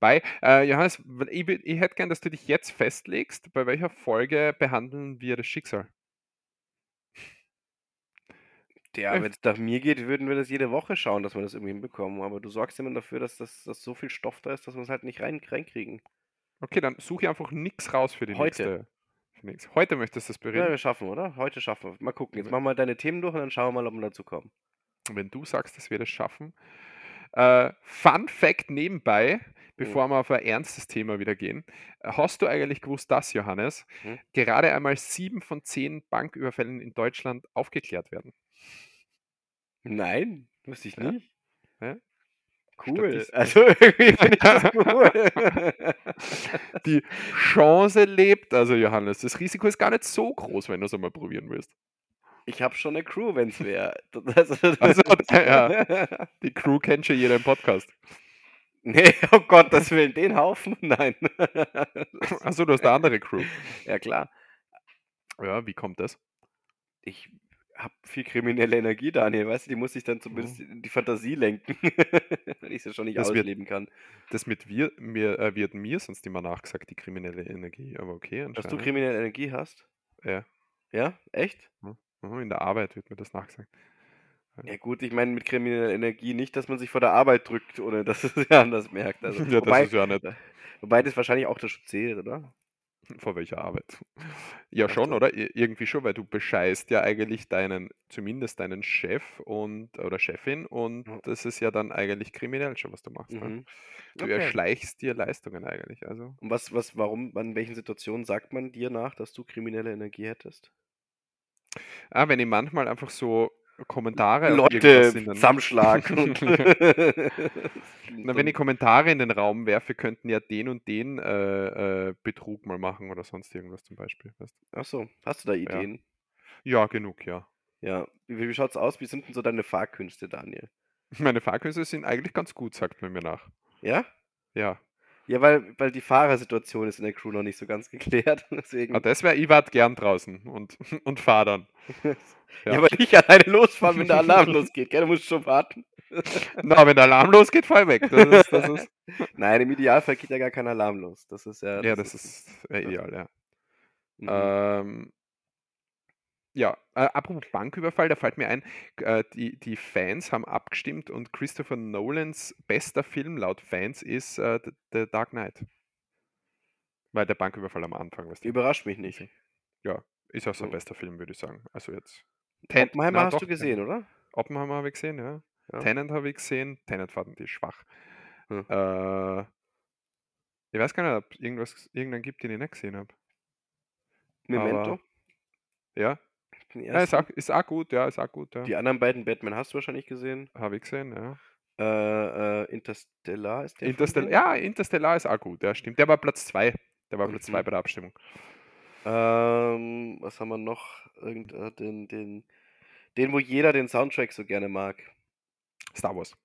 bei. Äh, Johannes, ich ich hätte gern, dass du dich jetzt festlegst, bei welcher Folge behandeln wir das Schicksal? Ja, wenn es nach mir geht, würden wir das jede Woche schauen, dass wir das irgendwie hinbekommen, aber du sorgst immer dafür, dass das dass so viel Stoff da ist, dass wir es halt nicht rein reinkriegen. Okay, dann suche ich einfach nichts raus für die Heute. nächste Nichts. Heute möchtest du es Ja, wir schaffen, oder? Heute schaffen wir. Mal gucken. Jetzt machen wir deine Themen durch und dann schauen wir mal, ob wir dazu kommen. Wenn du sagst, dass wir das schaffen. Äh, Fun Fact nebenbei, bevor mhm. wir auf ein ernstes Thema wieder gehen. Hast du eigentlich gewusst, dass, Johannes, mhm. gerade einmal sieben von zehn Banküberfällen in Deutschland aufgeklärt werden? Nein, wusste ich nicht. Ja? Ja? Cool. Also irgendwie finde ich das cool. Die Chance lebt, also Johannes. Das Risiko ist gar nicht so groß, wenn du es einmal probieren willst. Ich habe schon eine Crew, wenn es wäre. Also, also, ja. Die Crew kennt schon jeder im Podcast. Nee, oh Gott, das will den Haufen? Nein. Achso, du hast eine andere Crew. Ja, klar. Ja, wie kommt das? Ich habe viel kriminelle Energie, Daniel, weißt du, die muss ich dann zumindest in die Fantasie lenken, wenn ich sie schon nicht das ausleben wird, kann. Das mit wir, mir, äh, wird mir sonst immer nachgesagt, die kriminelle Energie, aber okay. Dass du kriminelle Energie hast? Ja. Ja? Echt? In der Arbeit wird mir das nachgesagt. Ja gut, ich meine mit krimineller Energie nicht, dass man sich vor der Arbeit drückt, ohne dass es wer anders merkt. Also, Ja, das wobei, ist ja nicht. wobei das wahrscheinlich auch dazu zählt, oder? Vor welcher Arbeit? Ja, schon, oder? Ir- Irgendwie schon, weil du bescheißt ja eigentlich deinen, zumindest deinen Chef und oder Chefin und Ja. das ist ja dann eigentlich kriminell schon, was du machst. Ne? Mhm. Du Okay. erschleichst dir Leistungen eigentlich. Also. Und was, was, warum, in welchen Situationen sagt man dir nach, dass du kriminelle Energie hättest? Ah, wenn ich manchmal einfach so Kommentare Leute, Zusammenschlag. Na, wenn ich Kommentare in den Raum werfe, könnten ja den und den äh, äh, Betrug mal machen oder sonst irgendwas zum Beispiel. Weißt? du? Ach so, hast du da Ideen? Ja, genug, ja. Ja. Wie, wie schaut's aus? Wie sind denn so deine Fahrkünste, Daniel? Meine Fahrkünste sind eigentlich ganz gut, sagt man mir nach. Ja? Ja. Ja, weil, weil die Fahrersituation ist in der Crew noch nicht so ganz geklärt. Deswegen. Ah, das wäre, ich wart gern draußen und, und fahr dann. ja. ja. weil ich alleine losfahren, wenn der Alarm losgeht. Gell, du musst schon warten. Na, wenn der Alarm losgeht, fall weg. Das ist, das ist, Nein, im Idealfall geht ja gar kein Alarm los. Das ist ja. ja, das ist äh, ideal, ja. Mhm. Ähm, ja, äh, apropos Banküberfall, da fällt mir ein, äh, die, die Fans haben abgestimmt und Christopher Nolans bester Film laut Fans ist äh, The, The Dark Knight. Weil der Banküberfall am Anfang, du? Überrascht mich nicht. Ja, ist auch sein Mhm. bester Film, würde ich sagen. Also jetzt. Ten- Oppenheimer na hast doch, du gesehen, oder? Oppenheimer habe ich gesehen, ja. Ja. Tenant habe ich gesehen. Tenant fanden die schwach. Hm. Äh, ich weiß gar nicht, ob es irgendwas, irgendeinen gibt, den ich nicht gesehen habe. Memento. Ja, den ja ist, ersten. auch, ist auch gut, ja, ist auch gut, ja. Die anderen beiden Batman hast du wahrscheinlich gesehen. Habe ich gesehen, ja. Äh, äh, Interstellar ist der. Interstellar, ja, Interstellar ist auch gut, ja, stimmt. Der war Platz 2. Der war Platz Mhm. 2 bei der Abstimmung. Ähm, was haben wir noch? Irgend, äh, den, den, den, wo jeder den Soundtrack so gerne mag. Star Wars.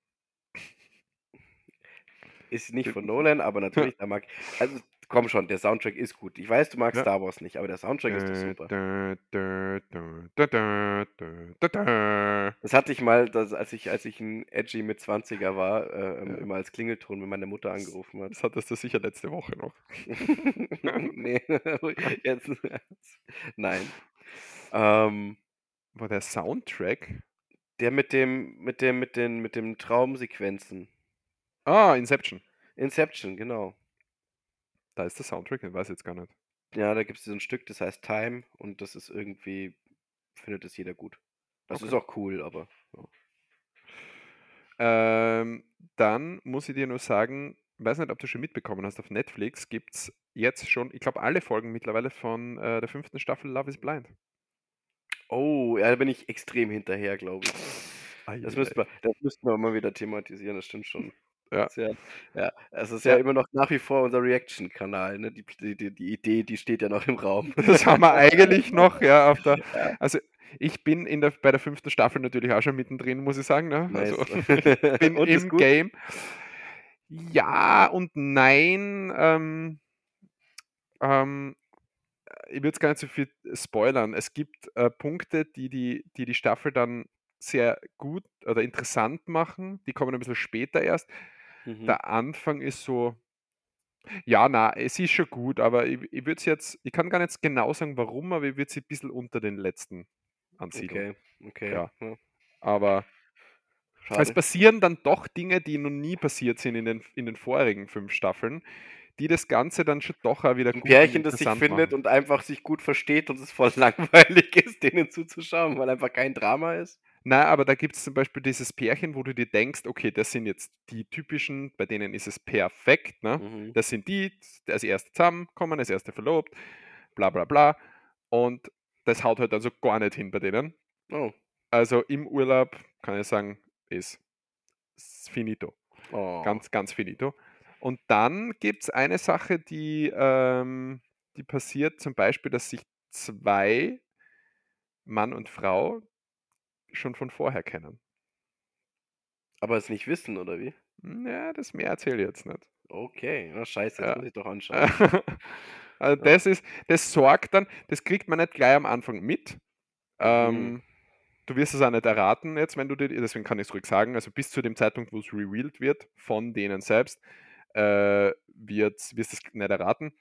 Ist nicht von Nolan, aber natürlich, da mag. Also, komm schon, der Soundtrack ist gut. Ich weiß, du magst Ja. Star Wars nicht, aber der Soundtrack ist doch super. Das hatte ich mal, das, als ich, als ich ein Edgy mit 20er war, äh, Ja. immer als Klingelton, wenn meine Mutter angerufen hat. Das hattest du sicher letzte Woche noch. nee, jetzt. Nein. Ähm, War der Soundtrack? der mit dem, mit dem, mit den, mit den Traumsequenzen. Ah, Inception. Inception, genau. Da ist der Soundtrack, den weiß ich jetzt gar nicht. Ja, da gibt es so ein Stück, das heißt Time und das ist irgendwie, findet es jeder gut. Das Okay. ist auch cool, aber. Ähm, dann muss ich dir nur sagen, weiß nicht, ob du schon mitbekommen hast, auf Netflix gibt es jetzt schon, ich glaube, alle Folgen mittlerweile von äh, der fünften Staffel Love is Blind. Oh, ja, da bin ich extrem hinterher, glaube ich. Das müssten wir, das müssten wir mal wieder thematisieren, das stimmt schon. Ja. Ja, ja, es ist ja Ja. immer noch nach wie vor unser Reaction-Kanal, ne? Die, die, die, Idee, die steht ja noch im Raum. Das haben wir eigentlich noch, ja, auf der. Ja. Also ich bin in der, bei der fünften Staffel natürlich auch schon mittendrin, muss ich sagen. Ne? Nice. Also bin Und, ist im? Game. Ja und nein. Ähm, ähm, ich würde jetzt gar nicht so viel spoilern. Es gibt äh, Punkte, die die, die die Staffel dann sehr gut oder interessant machen. Die kommen ein bisschen später erst. Mhm. Der Anfang ist so, ja, na, es ist schon gut, aber ich, ich würde es jetzt, ich kann gar nicht genau sagen, warum, aber ich würde sie ein bisschen unter den letzten ansiedeln. Okay, okay. Ja. ja. Aber es Schade. passieren dann doch Dinge, die noch nie passiert sind in den, in den vorigen fünf Staffeln, die das Ganze dann schon doch auch wieder Ein gut Pärchen, das sich interessant findet machen. und einfach sich gut versteht und es voll langweilig ist, denen zuzuschauen, weil einfach kein Drama ist. Na, aber da gibt es zum Beispiel dieses Pärchen, wo du dir denkst, okay, das sind jetzt die typischen, bei denen ist es perfekt, ne? Mhm. Das sind die, als erste zusammenkommen, als erste verlobt, bla bla bla. Und das haut halt also gar nicht hin bei denen. Oh. Also im Urlaub kann ich sagen, ist ist finito. oh. Ganz, ganz finito. Und dann gibt es eine Sache, die, ähm, die passiert, zum Beispiel, dass sich zwei, Mann und Frau, schon von vorher kennen. Aber es nicht wissen, oder wie? Ja, das mehr erzähle ich jetzt nicht. Okay, na scheiße, jetzt Ja. muss ich doch anschauen. also das ist, das sorgt dann, das kriegt man nicht gleich am Anfang mit. Mhm. Ähm, du wirst es auch nicht erraten jetzt, wenn du dir, deswegen kann ich es ruhig sagen, also bis zu dem Zeitpunkt, wo es revealed wird von denen selbst, äh, wird, wirst du es nicht erraten.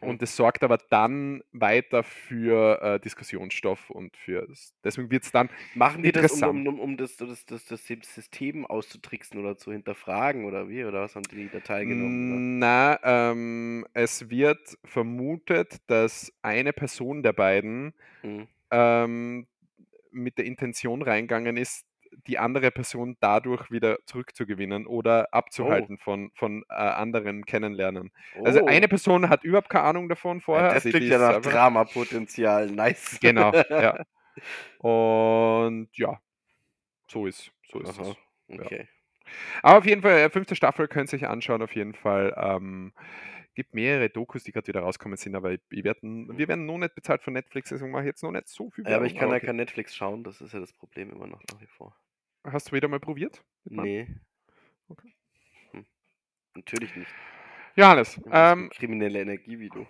Mhm. Und es sorgt aber dann weiter für äh, Diskussionsstoff und für deswegen wird es dann Machen die das, um, interessant. um, um, das, das, das, das System auszutricksen oder zu hinterfragen oder wie? Oder was haben die da teilgenommen? Na, ähm, es wird vermutet, dass eine Person der beiden? Mhm. ähm, mit der Intention reingegangen ist, die andere Person dadurch wieder zurückzugewinnen oder abzuhalten von, von äh, anderen kennenlernen. Also Oh. eine Person hat überhaupt keine Ahnung davon Ja, vorher. das also die klingt ja nach Dramapotenzial. Nice. Genau, ja. Und ja, so ist, so ist Aha. es. Okay. Aber auf jeden Fall, äh, fünfte Staffel könnt ihr euch anschauen, auf jeden Fall. Ähm, gibt mehrere Dokus, die gerade wieder rauskommen sind, aber ich, ich werden, wir werden noch nicht bezahlt von Netflix, deswegen mache ich jetzt noch nicht so viel Ja, aber ich kann ja okay. kein Netflix schauen, das ist ja das Problem immer noch nach wie vor. Hast du wieder mal probiert? Nee. Okay. Hm. Natürlich nicht. Bist eine ähm, kriminelle Energie wie du.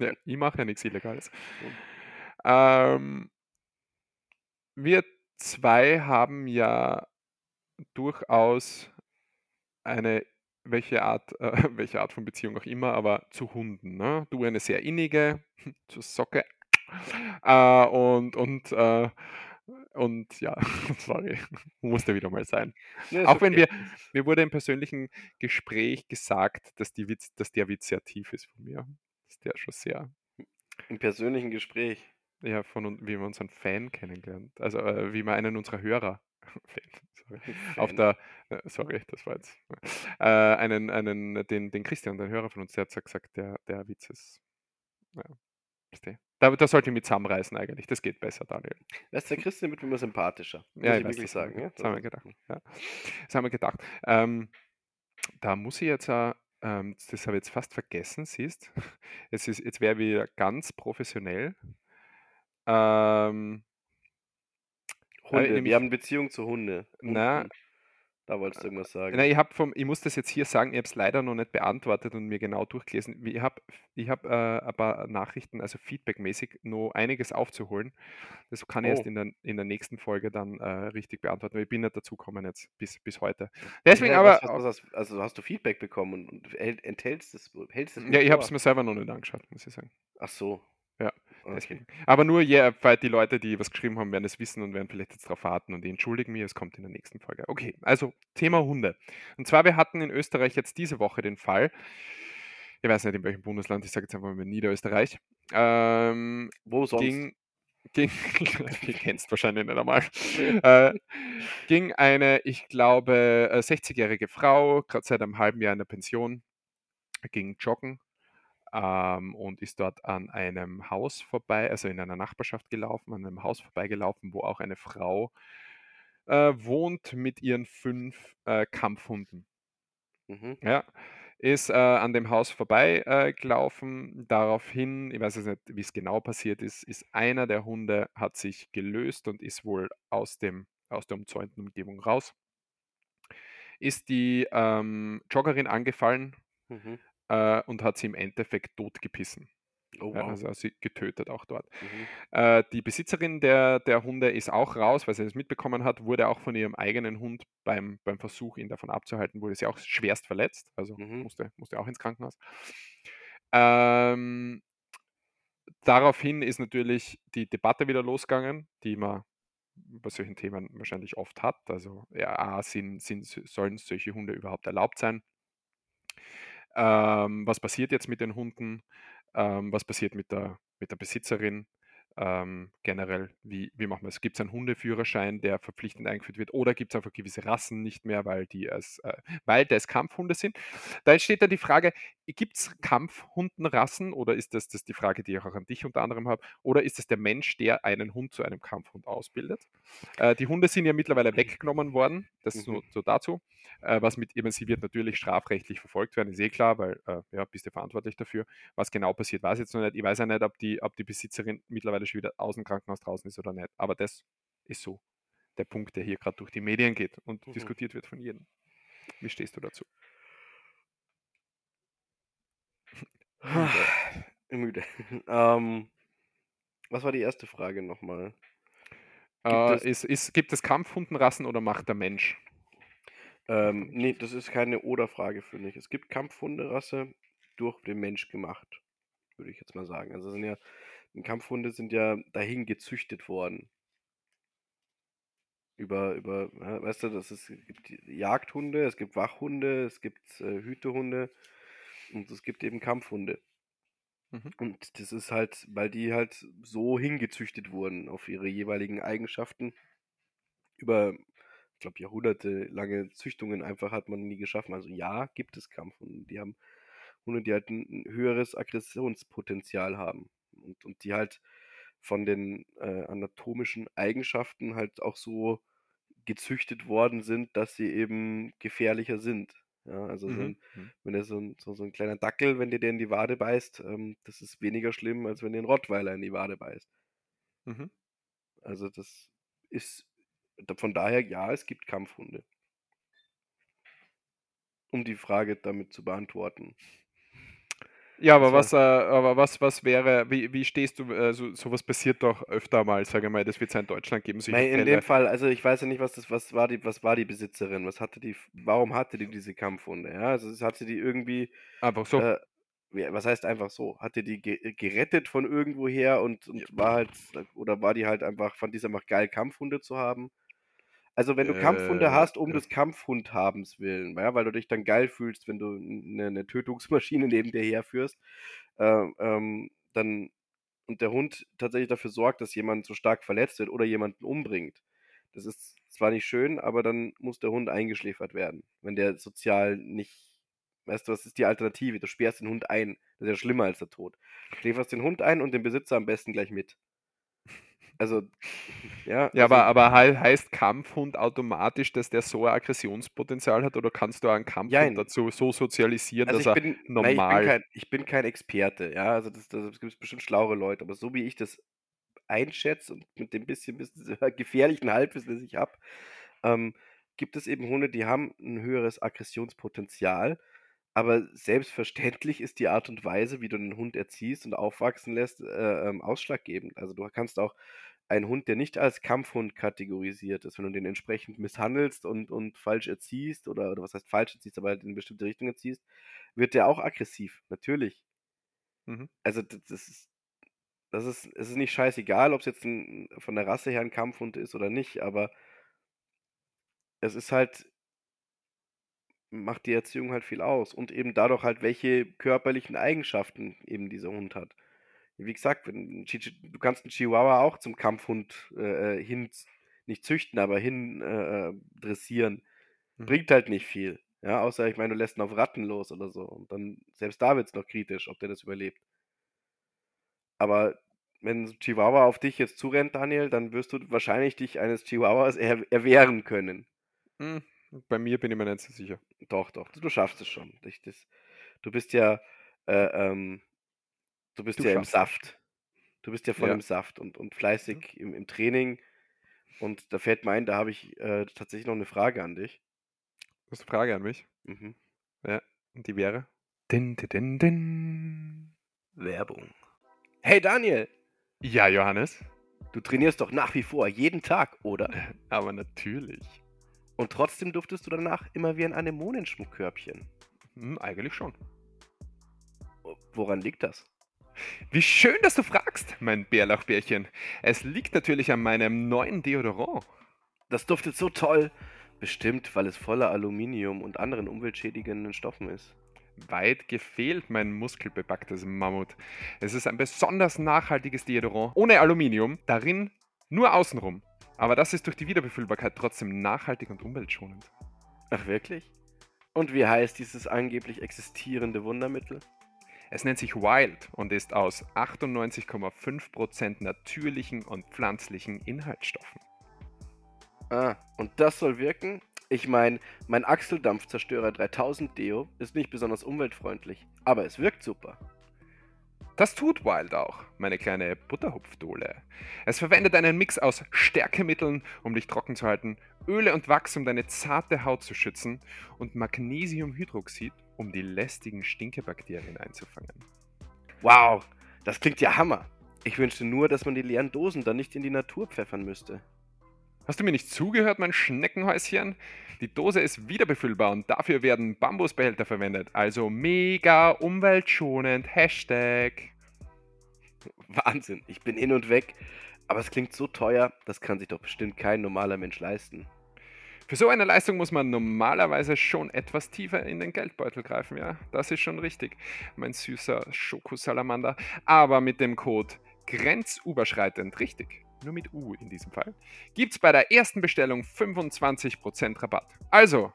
ja, ich mache ja nichts Illegales. Hm. Ähm, wir zwei haben ja durchaus eine, welche Art, äh, welche Art von Beziehung auch immer, aber zu Hunden. Ne? Du eine sehr innige, zur Socke. Äh, und, und, äh, und ja, sorry, musste wieder mal sein. Ist Auch wenn okay. wir, mir wurde im persönlichen Gespräch gesagt, dass, die Witz, dass der Witz sehr tief ist von mir. Dass der schon sehr, Im persönlichen Gespräch. ja, von wie man unseren Fan kennengelernt. Also äh, wie man einen unserer Hörer, sorry, auf der, äh, sorry, das war jetzt, äh, einen, einen, den, den Christian, den Hörer von uns, der hat gesagt, der, der Witz ist, ja, da, da sollte ich mit zusammenreißen eigentlich, das geht besser, Daniel. Du, der Christian wird immer sympathischer. Muss Ja, ich ich wirklich das sagen. Ja? das haben wir gedacht. Ja. Das haben wir gedacht. Ähm, da muss ich jetzt, äh, ähm, das habe ich jetzt fast vergessen, siehst. Es ist, jetzt wäre wieder ganz professionell. Ähm, Hunde. nämlich- wir haben Beziehung zu Hunde. Na. Da wolltest du irgendwas sagen. Nein, ich, hab vom, ich muss das jetzt hier sagen, ich habe es leider noch nicht beantwortet und mir genau durchgelesen. Ich habe ich hab, äh, ein paar Nachrichten, also feedbackmäßig, noch einiges aufzuholen. Das kann ich erst Oh. in der, in der nächsten Folge dann äh, richtig beantworten. weil Ich bin nicht dazu gekommen jetzt bis, bis heute. Deswegen Ja, aber, was, was, was, also hast du Feedback bekommen und, und hält- enthältst es, hältst es ja, ich habe es mir selber noch nicht angeschaut, muss ich sagen. Ach so. Ja, Okay. Aber nur, yeah, weil die Leute, die was geschrieben haben, werden es wissen und werden vielleicht jetzt darauf warten und die entschuldigen mich, es kommt in der nächsten Folge. Okay, also Thema Hunde. Und zwar, wir hatten in Österreich jetzt diese Woche den Fall, ich weiß nicht in welchem Bundesland, ich sage jetzt einfach mal Niederösterreich, ähm, Wo sonst? ging, ging ihr kennst wahrscheinlich nicht einmal, äh, ging eine, ich glaube, äh, 60-jährige Frau, gerade seit einem halben Jahr in der Pension, ging joggen ähm, und ist dort an einem Haus vorbei, also in einer Nachbarschaft gelaufen, an einem Haus vorbeigelaufen, wo auch eine Frau äh, wohnt mit ihren fünf äh, Kampfhunden. Mhm. Ja, ist äh, an dem Haus vorbei äh. Daraufhin, ich weiß jetzt nicht, wie es genau passiert ist, ist einer der Hunde hat sich gelöst und ist wohl aus dem aus der umzäunten Umgebung raus. Ist die ähm, Joggerin angefallen Mhm. Äh, und hat sie im Endeffekt totgepissen. Oh, Ja, wow. also sie getötet auch dort. Mhm. Äh, die Besitzerin der, der Hunde ist auch raus, weil sie das mitbekommen hat, wurde auch von ihrem eigenen Hund beim, beim Versuch, ihn davon abzuhalten, wurde sie auch schwerst verletzt, also Mhm. musste, musste auch ins Krankenhaus. Ähm, daraufhin ist natürlich die Debatte wieder losgegangen, die man bei solchen Themen wahrscheinlich oft hat. Also ja, sind, sind, sollen solche Hunde überhaupt erlaubt sein? Ähm, was passiert jetzt mit den Hunden? Ähm, was passiert mit der, mit der Besitzerin? Ähm, generell, wie, wie machen wir es? Gibt es einen Hundeführerschein, der verpflichtend eingeführt wird, oder gibt es einfach gewisse Rassen nicht mehr, weil die als, äh, weil das Kampfhunde sind? Da entsteht dann die Frage, gibt es Kampfhundenrassen oder ist das, das die Frage, die ich auch an dich unter anderem habe, oder ist es der Mensch, der einen Hund zu einem Kampfhund ausbildet? Äh, die Hunde sind ja mittlerweile weggenommen worden, das ist Mhm. nur so dazu. Äh, was mit eben, sie wird natürlich strafrechtlich verfolgt werden, ist eh klar, weil äh, ja, bist du verantwortlich dafür. Was genau passiert, weiß ich jetzt noch nicht. Ich weiß ja nicht, ob die, ob die Besitzerin mittlerweile schon wieder aus dem Krankenhaus draußen ist oder nicht. Aber das ist so der Punkt, der hier gerade durch die Medien geht und Mhm. diskutiert wird von jedem. Wie stehst du dazu? Müde. ähm, was war die erste Frage nochmal? Äh, es- ist, ist, gibt es Kampfhundenrassen oder macht der Mensch? Ähm, nee, das ist keine Oder-Frage, finde ich. Es gibt Kampfhunderasse. durch den Mensch gemacht, würde ich jetzt mal sagen. Also sind ja, Kampfhunde sind ja dahin gezüchtet worden. Über, über, weißt du, das ist, es gibt Jagdhunde, es gibt Wachhunde, es gibt äh, Hütehunde und es gibt eben Kampfhunde. Mhm. Und das ist halt, weil die halt so hingezüchtet wurden auf ihre jeweiligen Eigenschaften. Über, ich glaube, jahrhundertelange Züchtungen einfach hat man nie geschaffen. Also ja, gibt es Kampfhunde. Die haben Hunde, die halt ein, höheres Aggressionspotenzial haben. Und, und die halt von den äh, anatomischen Eigenschaften halt auch so gezüchtet worden sind, dass sie eben gefährlicher sind. Ja, also so Mhm. ein, Mhm. wenn der so ein, so, so ein kleiner Dackel, wenn dir der in die Wade beißt, ähm, das ist weniger schlimm, als wenn dir ein Rottweiler in die Wade beißt. Mhm. Also das ist von daher, ja, es gibt Kampfhunde. Um die Frage damit zu beantworten. Ja, aber Das was, äh, aber was, was wäre, wie, wie stehst du, äh, so, sowas passiert doch öfter mal, sage ich mal, das wird es in Deutschland geben, Mei, in Fälle. dem Fall, also ich weiß ja nicht, was das, was war die, was war die Besitzerin? Was hatte die, warum hatte die diese Kampfhunde? Ja, also es hatte die irgendwie, Einfach so. äh, was heißt einfach so? Hatte die ge gerettet von irgendwoher und, und Ja. war halt, oder war die halt einfach, fand die einfach geil, Kampfhunde zu haben? Also wenn du Kampfhunde Äh, hast, um ja. des Kampfhundhabens willen, ja, weil du dich dann geil fühlst, wenn du eine, eine Tötungsmaschine neben dir herführst, äh, ähm, dann und der Hund tatsächlich dafür sorgt, dass jemand so stark verletzt wird oder jemanden umbringt. Das ist zwar nicht schön, aber dann muss der Hund eingeschläfert werden, wenn der sozial nicht. Weißt du, was ist die Alternative? Du sperrst den Hund ein. Das ist ja schlimmer als der Tod. Du schläferst den Hund ein und den Besitzer am besten gleich mit. Also, ja. Ja, also, aber, aber hei- heißt Kampfhund automatisch, dass der so ein Aggressionspotenzial hat oder kannst du einen Kampfhund Jein. dazu so sozialisieren, Also dass ich er bin, nein, ich bin normal. kein, ich bin kein Experte, ja. Also das, das gibt es bestimmt schlauere Leute, aber so wie ich das einschätze und mit dem bisschen, bisschen gefährlichen Halbwissen, das ich habe, ähm, gibt es eben Hunde, die haben ein höheres Aggressionspotenzial, aber selbstverständlich ist die Art und Weise, wie du einen Hund erziehst und aufwachsen lässt, äh, ähm, ausschlaggebend. Also du kannst auch einen Hund, der nicht als Kampfhund kategorisiert ist, wenn du den entsprechend misshandelst und, und falsch erziehst oder, oder was heißt falsch erziehst, aber halt in eine bestimmte Richtung erziehst, wird der auch aggressiv, natürlich. Mhm. Also das das ist, das ist, es ist nicht scheißegal, ob es jetzt ein, von der Rasse her ein Kampfhund ist oder nicht, aber es ist halt, macht die Erziehung halt viel aus und eben dadurch halt, welche körperlichen Eigenschaften eben dieser Hund hat. Wie gesagt, du kannst einen Chihuahua auch zum Kampfhund äh, äh, hin, nicht züchten, aber hin äh, äh, dressieren. Mhm. Bringt halt nicht viel. Ja, außer ich meine, du lässt ihn auf Ratten los oder so. Und dann, selbst da wird es noch kritisch, ob der das überlebt. Aber wenn ein Chihuahua auf dich jetzt zurennt, Daniel, dann wirst du wahrscheinlich dich eines Chihuahuas er erwehren können. Hm, Bei mir bin ich mir nicht so sicher. Doch, doch, du schaffst es schon. Ich, das, du bist ja, äh, ähm, du bist Du ja im. Saft. Du bist ja voll Ja. im Saft und, und fleißig im, im Training. Und da fällt mir ein, da habe ich äh, tatsächlich noch eine Frage an dich. Du hast eine Frage an mich? Mhm. Und die wäre? Din, din, din, din. Werbung. Hey Daniel, Ja, Johannes. du trainierst doch nach wie vor jeden Tag, oder? Aber natürlich. Und trotzdem duftest du danach immer wie ein Anemonenschmuckkörbchen. Hm, eigentlich schon. Woran liegt das? Wie schön, dass du fragst, mein Bärlauchbärchen. Es liegt natürlich an meinem neuen Deodorant. Das duftet so toll. Bestimmt, weil es voller Aluminium und anderen umweltschädigenden Stoffen ist. Weit gefehlt, mein muskelbepacktes Mammut. Es ist ein besonders nachhaltiges Deodorant. Ohne Aluminium, darin nur außenrum. Aber das ist durch die Wiederbefüllbarkeit trotzdem nachhaltig und umweltschonend. Ach wirklich? Und wie heißt dieses angeblich existierende Wundermittel? Es nennt sich Wild und ist aus 98,5% natürlichen und pflanzlichen Inhaltsstoffen. Ah, und das soll wirken? Ich meine, mein Achseldampfzerstörer 3000 Deo ist nicht besonders umweltfreundlich, aber es wirkt super. Das tut Wild auch, meine kleine Butterhupfdohle. Es verwendet einen Mix aus Stärkemitteln, um dich trocken zu halten, Öle und Wachs, um deine zarte Haut zu schützen und Magnesiumhydroxid, um die lästigen Stinkebakterien einzufangen. Wow, das klingt ja Hammer. Ich wünschte nur, dass man die leeren Dosen dann nicht in die Natur pfeffern müsste. Hast du mir nicht zugehört, mein Schneckenhäuschen? Die Dose ist wieder befüllbar und dafür werden Bambusbehälter verwendet. Also mega umweltschonend. Hashtag. Wahnsinn, ich bin hin und weg. Aber es klingt so teuer, das kann sich doch bestimmt kein normaler Mensch leisten. Für so eine Leistung muss man normalerweise schon etwas tiefer in den Geldbeutel greifen, ja. Das ist schon richtig, mein süßer Schokosalamander. Aber mit dem Code grenzüberschreitend, richtig, nur mit U in diesem Fall, gibt es bei der ersten Bestellung 25% Rabatt. Also,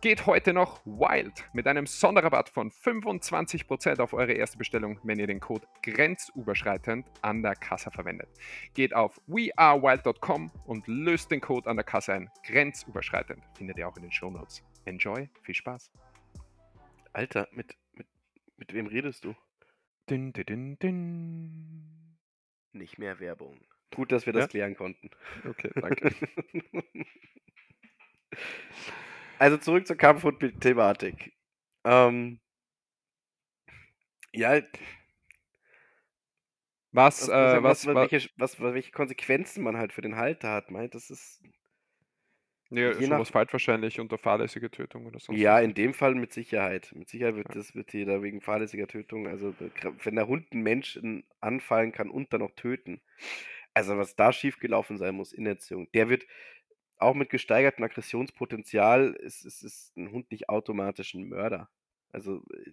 geht heute noch wild mit einem Sonderrabatt von 25% auf eure erste Bestellung, wenn ihr den Code grenzüberschreitend an der Kasse verwendet. Geht auf wearewild.com und löst den Code an der Kasse ein. Grenzüberschreitend findet ihr auch in den Shownotes. Enjoy, viel Spaß. Alter, mit, mit, mit wem redest du? Din, din, din, din. Nicht mehr Werbung. Gut, dass wir das Ja? klären konnten. Okay, danke. Also zurück zur Kampfhund-Thematik. Ähm, ja, Was, was, äh, was, was, welche, was, welche Konsequenzen man halt für den Halter hat, meint, das ist. ja, je nach- fällt wahrscheinlich unter fahrlässige Tötung oder sonst Ja, in dem Fall mit Sicherheit. Mit Sicherheit wird Ja. das wird da wegen fahrlässiger Tötung, also wenn der Hund einen Menschen anfallen kann und dann noch töten. Also was da schiefgelaufen sein muss in der Erziehung. Der wird auch mit gesteigertem Aggressionspotenzial ist, ist, ist ein Hund nicht automatisch ein Mörder. Also äh,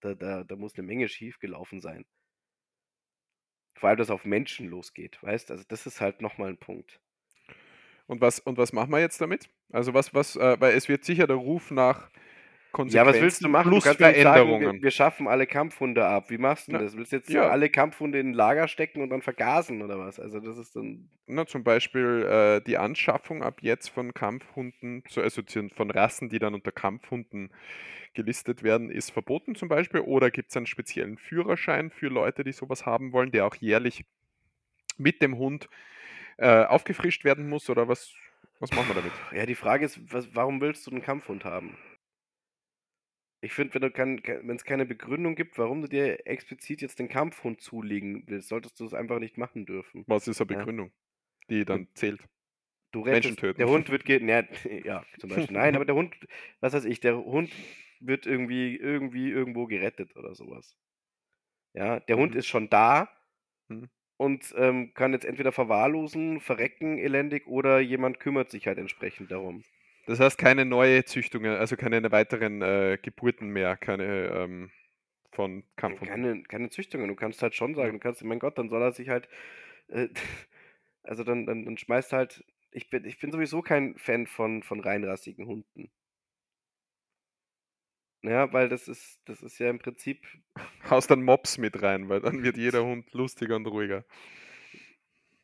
da, da, da muss eine Menge schiefgelaufen sein. Vor allem, dass auf Menschen losgeht, weißt? Also das ist halt nochmal ein Punkt. Und was, und was machen wir jetzt damit? Also was, was, äh, weil es wird sicher der Ruf nach Ja, was willst du machen? Du plus kannst ja nicht sagen, wir, Veränderungen. wir schaffen alle Kampfhunde ab. Wie machst du denn das? Willst du jetzt ja. alle Kampfhunde in ein Lager stecken und dann vergasen oder was? Also das ist dann. Na, zum Beispiel äh, die Anschaffung ab jetzt von Kampfhunden, so, also zu- von Rassen, die dann unter Kampfhunden gelistet werden, ist verboten zum Beispiel. Oder gibt es einen speziellen Führerschein für Leute, die sowas haben wollen, der auch jährlich mit dem Hund äh, aufgefrischt werden muss? Oder was, was machen wir damit? Ja, die Frage ist, was, warum willst du einen Kampfhund haben? Ich finde, wenn du kein, es keine Begründung gibt, warum du dir explizit jetzt den Kampfhund zulegen willst, solltest du es einfach nicht machen dürfen. Was ist eine Ja. Begründung, die dann zählt? Du Menschen rettest, töten. der Hund wird gehen, ja, ja, zum Beispiel. Nein, aber der Hund, was weiß ich, der Hund wird irgendwie, irgendwie irgendwo gerettet oder sowas. Ja, der Hund Mhm. ist schon da Mhm. und ähm, kann jetzt entweder verwahrlosen, verrecken elendig oder jemand kümmert sich halt entsprechend darum. Das heißt, keine neue Züchtungen, also keine weiteren äh, Geburten mehr, keine ähm, von Kampfhunden. Keine, keine Züchtungen. Du kannst halt schon sagen, du kannst, mein Gott, dann soll er sich halt, äh, also dann, dann, dann schmeißt halt, ich bin, ich bin sowieso kein Fan von, von reinrassigen Hunden. Ja, weil das ist, das ist ja im Prinzip, Haust dann Mops mit rein, weil dann wird jeder Hund lustiger und ruhiger.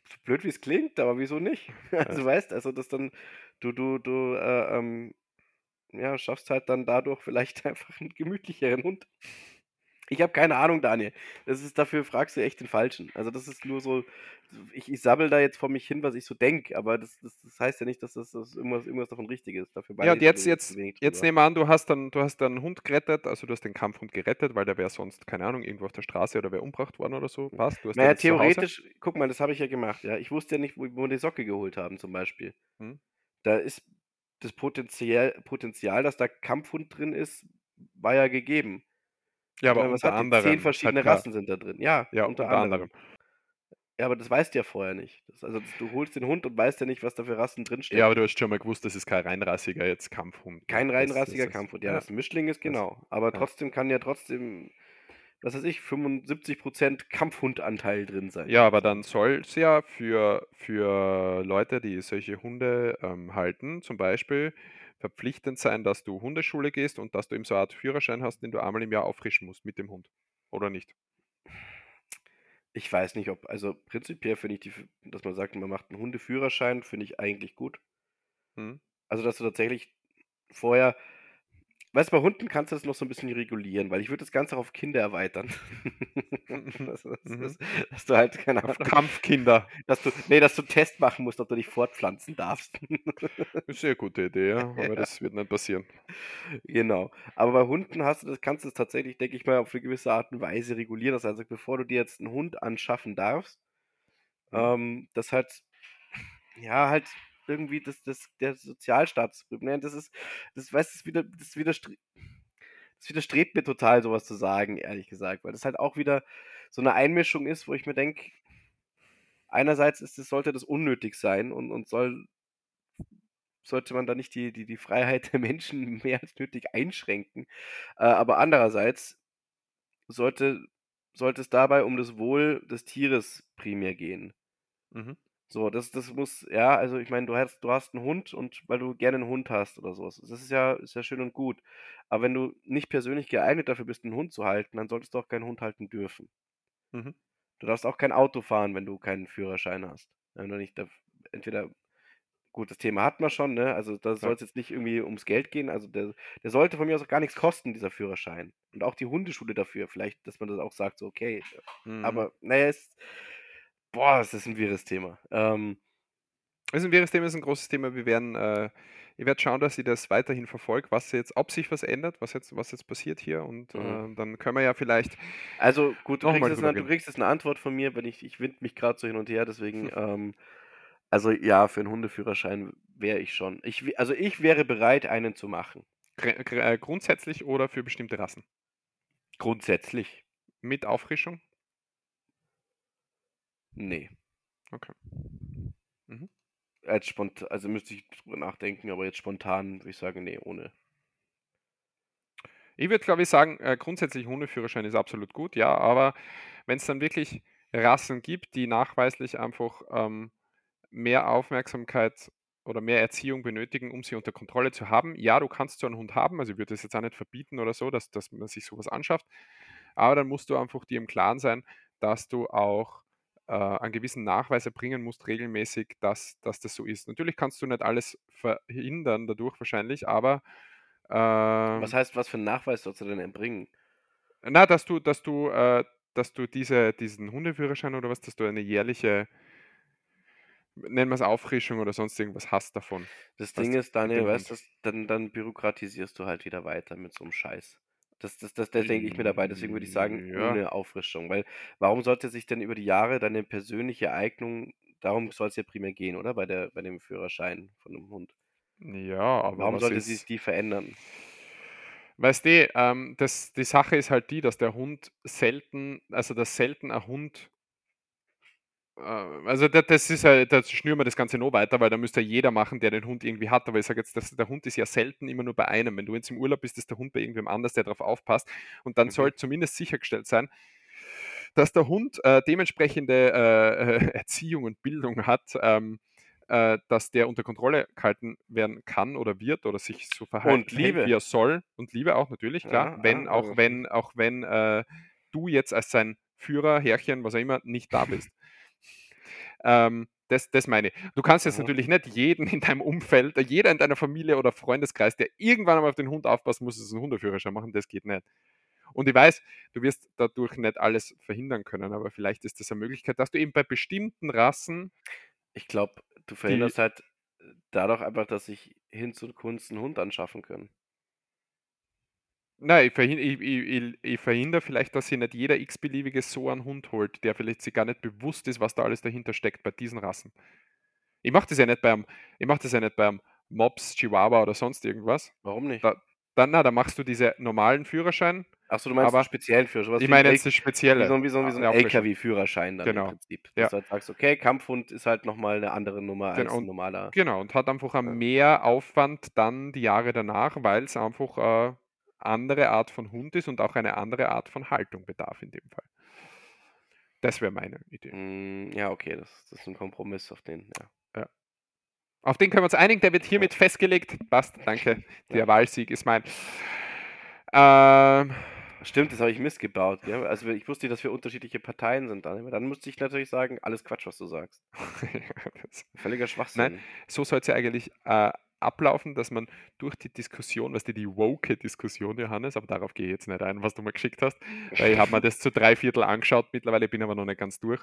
so blöd wie es klingt, aber wieso nicht? Also weißt, also das dann, du, du, du, äh, ähm, ja, schaffst halt dann dadurch vielleicht einfach einen gemütlicheren Hund. Ich habe keine Ahnung, Daniel. Das ist dafür fragst du echt den Falschen. Also das ist nur so, ich, ich sabbel da jetzt vor mich hin, was ich so denke, aber das, das, das heißt ja nicht, dass das, dass irgendwas, irgendwas davon richtig ist. Dafür Ja, und jetzt, jetzt, jetzt nehmen wir an, du hast dann, du hast dann einen Hund gerettet, also du hast den Kampfhund gerettet, weil der wäre sonst, keine Ahnung, irgendwo auf der Straße oder wäre umgebracht worden oder so. Passt, du hast Naja, theoretisch, guck mal, das habe ich ja gemacht, ja. Ich wusste ja nicht, wo, wo wir die Socke geholt haben, zum Beispiel. Hm. Da ist das Potenzial, Potenzial, dass da Kampfhund drin ist, war ja gegeben. Ja, aber meine, was unter anderem. Zehn halt verschiedene klar. Rassen sind da drin. Ja, Ja, unter, unter anderem. anderem. Ja, aber das weißt du ja vorher nicht. Das, also das, du holst den Hund und weißt ja nicht, was da für Rassen drinstecken. Ja, aber du hast schon mal gewusst, das ist kein reinrassiger jetzt Kampfhund. Kein Das- reinrassiger das ist- Kampfhund. Ja, ja. das ein Mischling ist Das- genau. Aber trotzdem kann ja trotzdem, was weiß ich, 75% Kampfhundanteil drin sein. Ja, aber dann soll es ja für, für Leute, die solche Hunde ähm, halten, zum Beispiel verpflichtend sein, dass du Hundeschule gehst und dass du eben so eine Art Führerschein hast, den du einmal im Jahr auffrischen musst mit dem Hund. Oder nicht? Ich weiß nicht, ob, also prinzipiell finde ich, die, dass man sagt, man macht einen Hundeführerschein, finde ich eigentlich gut. Hm? Also, dass du tatsächlich vorher, weißt du, bei Hunden kannst du das noch so ein bisschen regulieren, weil ich würde das Ganze auch auf Kinder erweitern. dass, dass, Mhm. dass, dass du halt, keine Auf Ahnung, Kampfkinder. dass du, nee, dass du einen Test machen musst, ob du dich fortpflanzen darfst. Ist eine sehr gute Idee, ja, aber Ja. das wird nicht passieren. Genau. Aber bei Hunden hast du das, kannst du es tatsächlich, denke ich mal, auf eine gewisse Art und Weise regulieren. Das heißt, bevor du dir jetzt einen Hund anschaffen darfst, Mhm. ähm, das halt, ja, halt irgendwie das, das, der Sozialstaatsprinzip. Ne? Das ist, das weißt das wieder, das widerstrebt, das widerstrebt mir total, sowas zu sagen, ehrlich gesagt, weil das halt auch wieder so eine Einmischung ist, wo ich mir denke, einerseits ist es, sollte das unnötig sein und, und soll, sollte man da nicht die, die, die Freiheit der Menschen mehr als nötig einschränken. Äh, aber andererseits sollte, sollte es dabei um das Wohl des Tieres primär gehen. Mhm. So, das, das muss, ja, also ich meine, du hast, du hast einen Hund und weil du gerne einen Hund hast oder sowas. Das ist ja, ist ja schön und gut. Aber wenn du nicht persönlich geeignet dafür bist, einen Hund zu halten, dann solltest du auch keinen Hund halten dürfen. Mhm. Du darfst auch kein Auto fahren, wenn du keinen Führerschein hast. Wenn du nicht, da, entweder, gut, das Thema hat man schon, ne? Also da soll es jetzt nicht irgendwie ums Geld gehen. Also der, der sollte von mir aus auch gar nichts kosten, dieser Führerschein. Und auch die Hundeschule dafür, vielleicht, dass man das auch sagt, so, okay. Mhm. Aber, naja, es, boah, ist ein wirres Thema. Ähm, Es ist ein wirres Thema, ist ein großes Thema. Wir werden, äh, ich werde schauen, dass ich das weiterhin verfolge, was jetzt, ob sich was ändert, was jetzt, was jetzt passiert hier. Und Mhm. äh, dann können wir ja vielleicht Also gut, du kriegst, eine, du kriegst jetzt eine Antwort von mir, wenn ich, ich wind mich gerade so hin und her, deswegen, ähm, also ja, für einen Hundeführerschein wäre ich schon. Ich, also ich wäre bereit, einen zu machen. äh, grundsätzlich oder für bestimmte Rassen. Grundsätzlich. Mit Auffrischung. Nee. Okay. Mhm. Jetzt spontan, also müsste ich drüber nachdenken, aber jetzt spontan würde ich sagen, nee, ohne. Ich würde, glaube ich, sagen, äh, grundsätzlich Hundeführerschein ist absolut gut, ja, aber wenn es dann wirklich Rassen gibt, die nachweislich einfach ähm, mehr Aufmerksamkeit oder mehr Erziehung benötigen, um sie unter Kontrolle zu haben, ja, du kannst so einen Hund haben, also ich würde das jetzt auch nicht verbieten oder so, dass, dass man sich sowas anschafft, aber dann musst du einfach dir im Klaren sein, dass du auch äh, einen gewissen Nachweis erbringen musst, regelmäßig, dass, dass das so ist. Natürlich kannst du nicht alles verhindern dadurch wahrscheinlich, aber Was ähm, heißt, was für einen Nachweis sollst du denn erbringen? na, dass du, dass du, äh, dass du diese, diesen Hundeführerschein oder was, dass du eine jährliche, nennen wir es Auffrischung oder sonst irgendwas hast davon. Das Ding ist, Daniel, weißt du, dann, dann bürokratisierst du halt wieder weiter mit so einem Scheiß. Das, das, das, das denke ich mir dabei, deswegen würde ich sagen, Ja. ohne Auffrischung. Weil warum sollte sich denn über die Jahre deine persönliche Eignung, darum soll es ja primär gehen, oder? Bei, der, bei dem Führerschein von einem Hund. Ja, aber Warum sollte ist, sich die verändern? Weißt du, ähm, das, die Sache ist halt die, dass der Hund selten, also dass selten ein Hund, also das, das ist ja, da schnüren wir das Ganze noch weiter, weil da müsste ja jeder machen, der den Hund irgendwie hat. Aber ich sage jetzt, dass der Hund ist ja selten immer nur bei einem. Wenn du jetzt im Urlaub bist, ist der Hund bei irgendwem anders, der darauf aufpasst. Und dann Mhm. soll zumindest sichergestellt sein, dass der Hund äh, dementsprechende äh, äh, Erziehung und Bildung hat, ähm, äh, dass der unter Kontrolle gehalten werden kann oder wird oder sich so verhalten Und Liebe. wie er soll und Liebe auch natürlich, klar, Ja, wenn ja, auch also- wenn auch wenn äh, du jetzt als sein Führer, Herrchen, was auch immer, nicht da bist. Ähm, das, das meine ich. Du kannst jetzt natürlich nicht jeden in deinem Umfeld, jeder in deiner Familie oder Freundeskreis, der irgendwann einmal auf den Hund aufpassen muss, ist einen Hundeführerschein machen, das geht nicht. Und ich weiß, du wirst dadurch nicht alles verhindern können, aber vielleicht ist das eine Möglichkeit, dass du eben bei bestimmten Rassen, Ich glaube, du verhinderst halt äh, dadurch einfach, dass sich hin zu Kunst einen Hund anschaffen können. Nein, ich, verhin, ich, ich, ich, verhindere vielleicht, dass sich nicht jeder x-beliebige so einen Hund holt, der vielleicht sich gar nicht bewusst ist, was da alles dahinter steckt bei diesen Rassen. Ich mache das ja nicht beim, ich mache das ja nicht beim Mops, Chihuahua oder sonst irgendwas. Warum nicht? Da, dann, na, da machst du diese normalen Führerschein. Achso, du meinst aber einen speziellen Führer. sowas Ich meine jetzt das Spezielle. Wie so, ein- wie so, wie so ein Auffrischung. LKW-Führerschein dann Genau. im Prinzip. Dass Ja. du halt sagst, okay, Kampfhund ist halt nochmal eine andere Nummer Genau, als ein normaler. Genau, und hat einfach Ja. mehr Aufwand dann die Jahre danach, weil es einfach eine andere Art von Hund ist und auch eine andere Art von Haltung bedarf in dem Fall. Das wäre meine Idee. Mm, ja, okay, das, das ist ein Kompromiss auf den, ja. Auf den können wir uns einigen, der wird hiermit festgelegt. Passt, danke. Der Ja. Wahlsieg ist mein. Ähm, Stimmt, das habe ich missgebaut. Ja? Also ich wusste, dass wir unterschiedliche Parteien sind. Dann, dann müsste ich natürlich sagen, alles Quatsch, was du sagst. Völliger Schwachsinn. so soll es ja eigentlich äh, ablaufen, dass man durch die Diskussion, was die die woke Diskussion, Johannes, aber darauf gehe ich jetzt nicht ein, was du mir geschickt hast, weil ich habe mir das zu drei Viertel angeschaut mittlerweile, bin aber noch nicht ganz durch.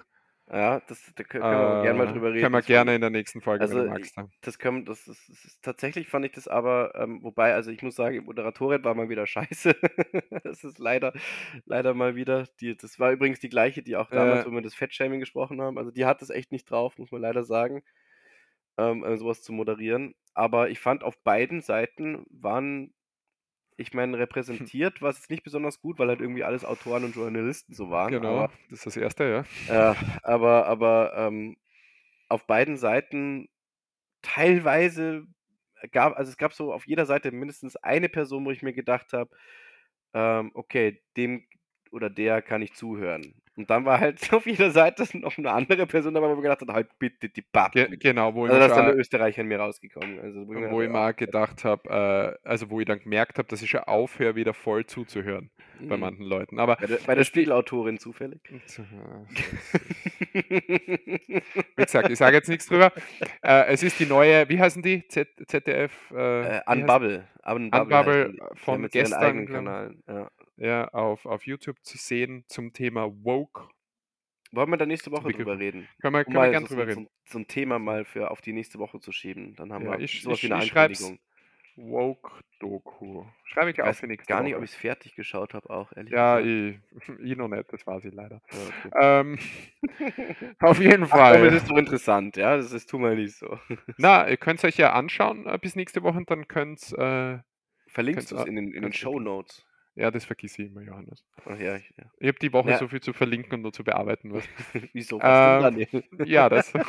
Ja, das, da können wir gerne mal Äh, drüber reden. Können wir Das gerne in der nächsten Folge, Also, du magst. ja. Das können, das das ist tatsächlich fand ich das aber, ähm, wobei, also ich muss sagen, Moderatorin war mal wieder scheiße. das ist leider, leider mal wieder. Die, das war übrigens die gleiche, die auch damals, Äh. wo wir das Fettshaming gesprochen haben. Also die hat das echt nicht drauf, muss man leider sagen. Ähm, äh, sowas zu moderieren. Aber ich fand, auf beiden Seiten waren, ich meine, repräsentiert war es nicht besonders gut, weil halt irgendwie alles Autoren und Journalisten so waren. Genau, Aber, das ist das Erste, ja. äh, aber, aber ähm, auf beiden Seiten teilweise gab, also es gab so auf jeder Seite mindestens eine Person, wo ich mir gedacht habe, ähm, okay, dem oder der kann ich zuhören. Und dann war halt auf jeder Seite noch eine andere Person dabei, wo mir gedacht habe, halt bitte die Pappe. Ge genau, wo ich Also da mir ist dann der Österreicher in mir rausgekommen. Also, wo wo ich dachte, mal gedacht habe, äh, also wo ich dann gemerkt habe, dass ich schon aufhöre, wieder voll zuzuhören bei Mhm. manchen Leuten. Aber Bei der, bei der Spiegelautorin zufällig. Wie gesagt, ich sage jetzt nichts drüber. Äh, es ist die neue, wie heißen die? Z ZDF? Äh, äh, Unbubble. Unbubble, Unbubble haben von gestern. Kanal. Ja. Ja, auf, auf YouTube zu sehen zum Thema Woke. Wollen wir da nächste Woche drüber reden? Können wir, Um können wir mal gern so, drüber reden. so, so ein Thema mal für auf die nächste Woche zu schieben. Dann haben Ja, wir ich- sowas ich- wie eine ich Ankündigung. Woke-Doku. Schreibe ich auf weiß für nächste gar nicht, Woche. ob ich es fertig geschaut habe, auch ehrlich Ja, gesagt. ich, ich noch nicht, das weiß ich leider. Ja. Ähm, auf jeden Ach, aber das Fall. ist so interessant, ja. Das ist tu mal nicht so. Na, ihr könnt es euch ja anschauen äh, bis nächste Woche und dann könnt äh, Verlinkst du es du- in den, in den Show Notes. Ja, das vergiss ich immer, Johannes. Ach ja, ich, ja. Ich habe die Woche Ja. so viel zu verlinken und nur zu bearbeiten. Was. Wieso? Was Ähm, Daniel? ja, das, das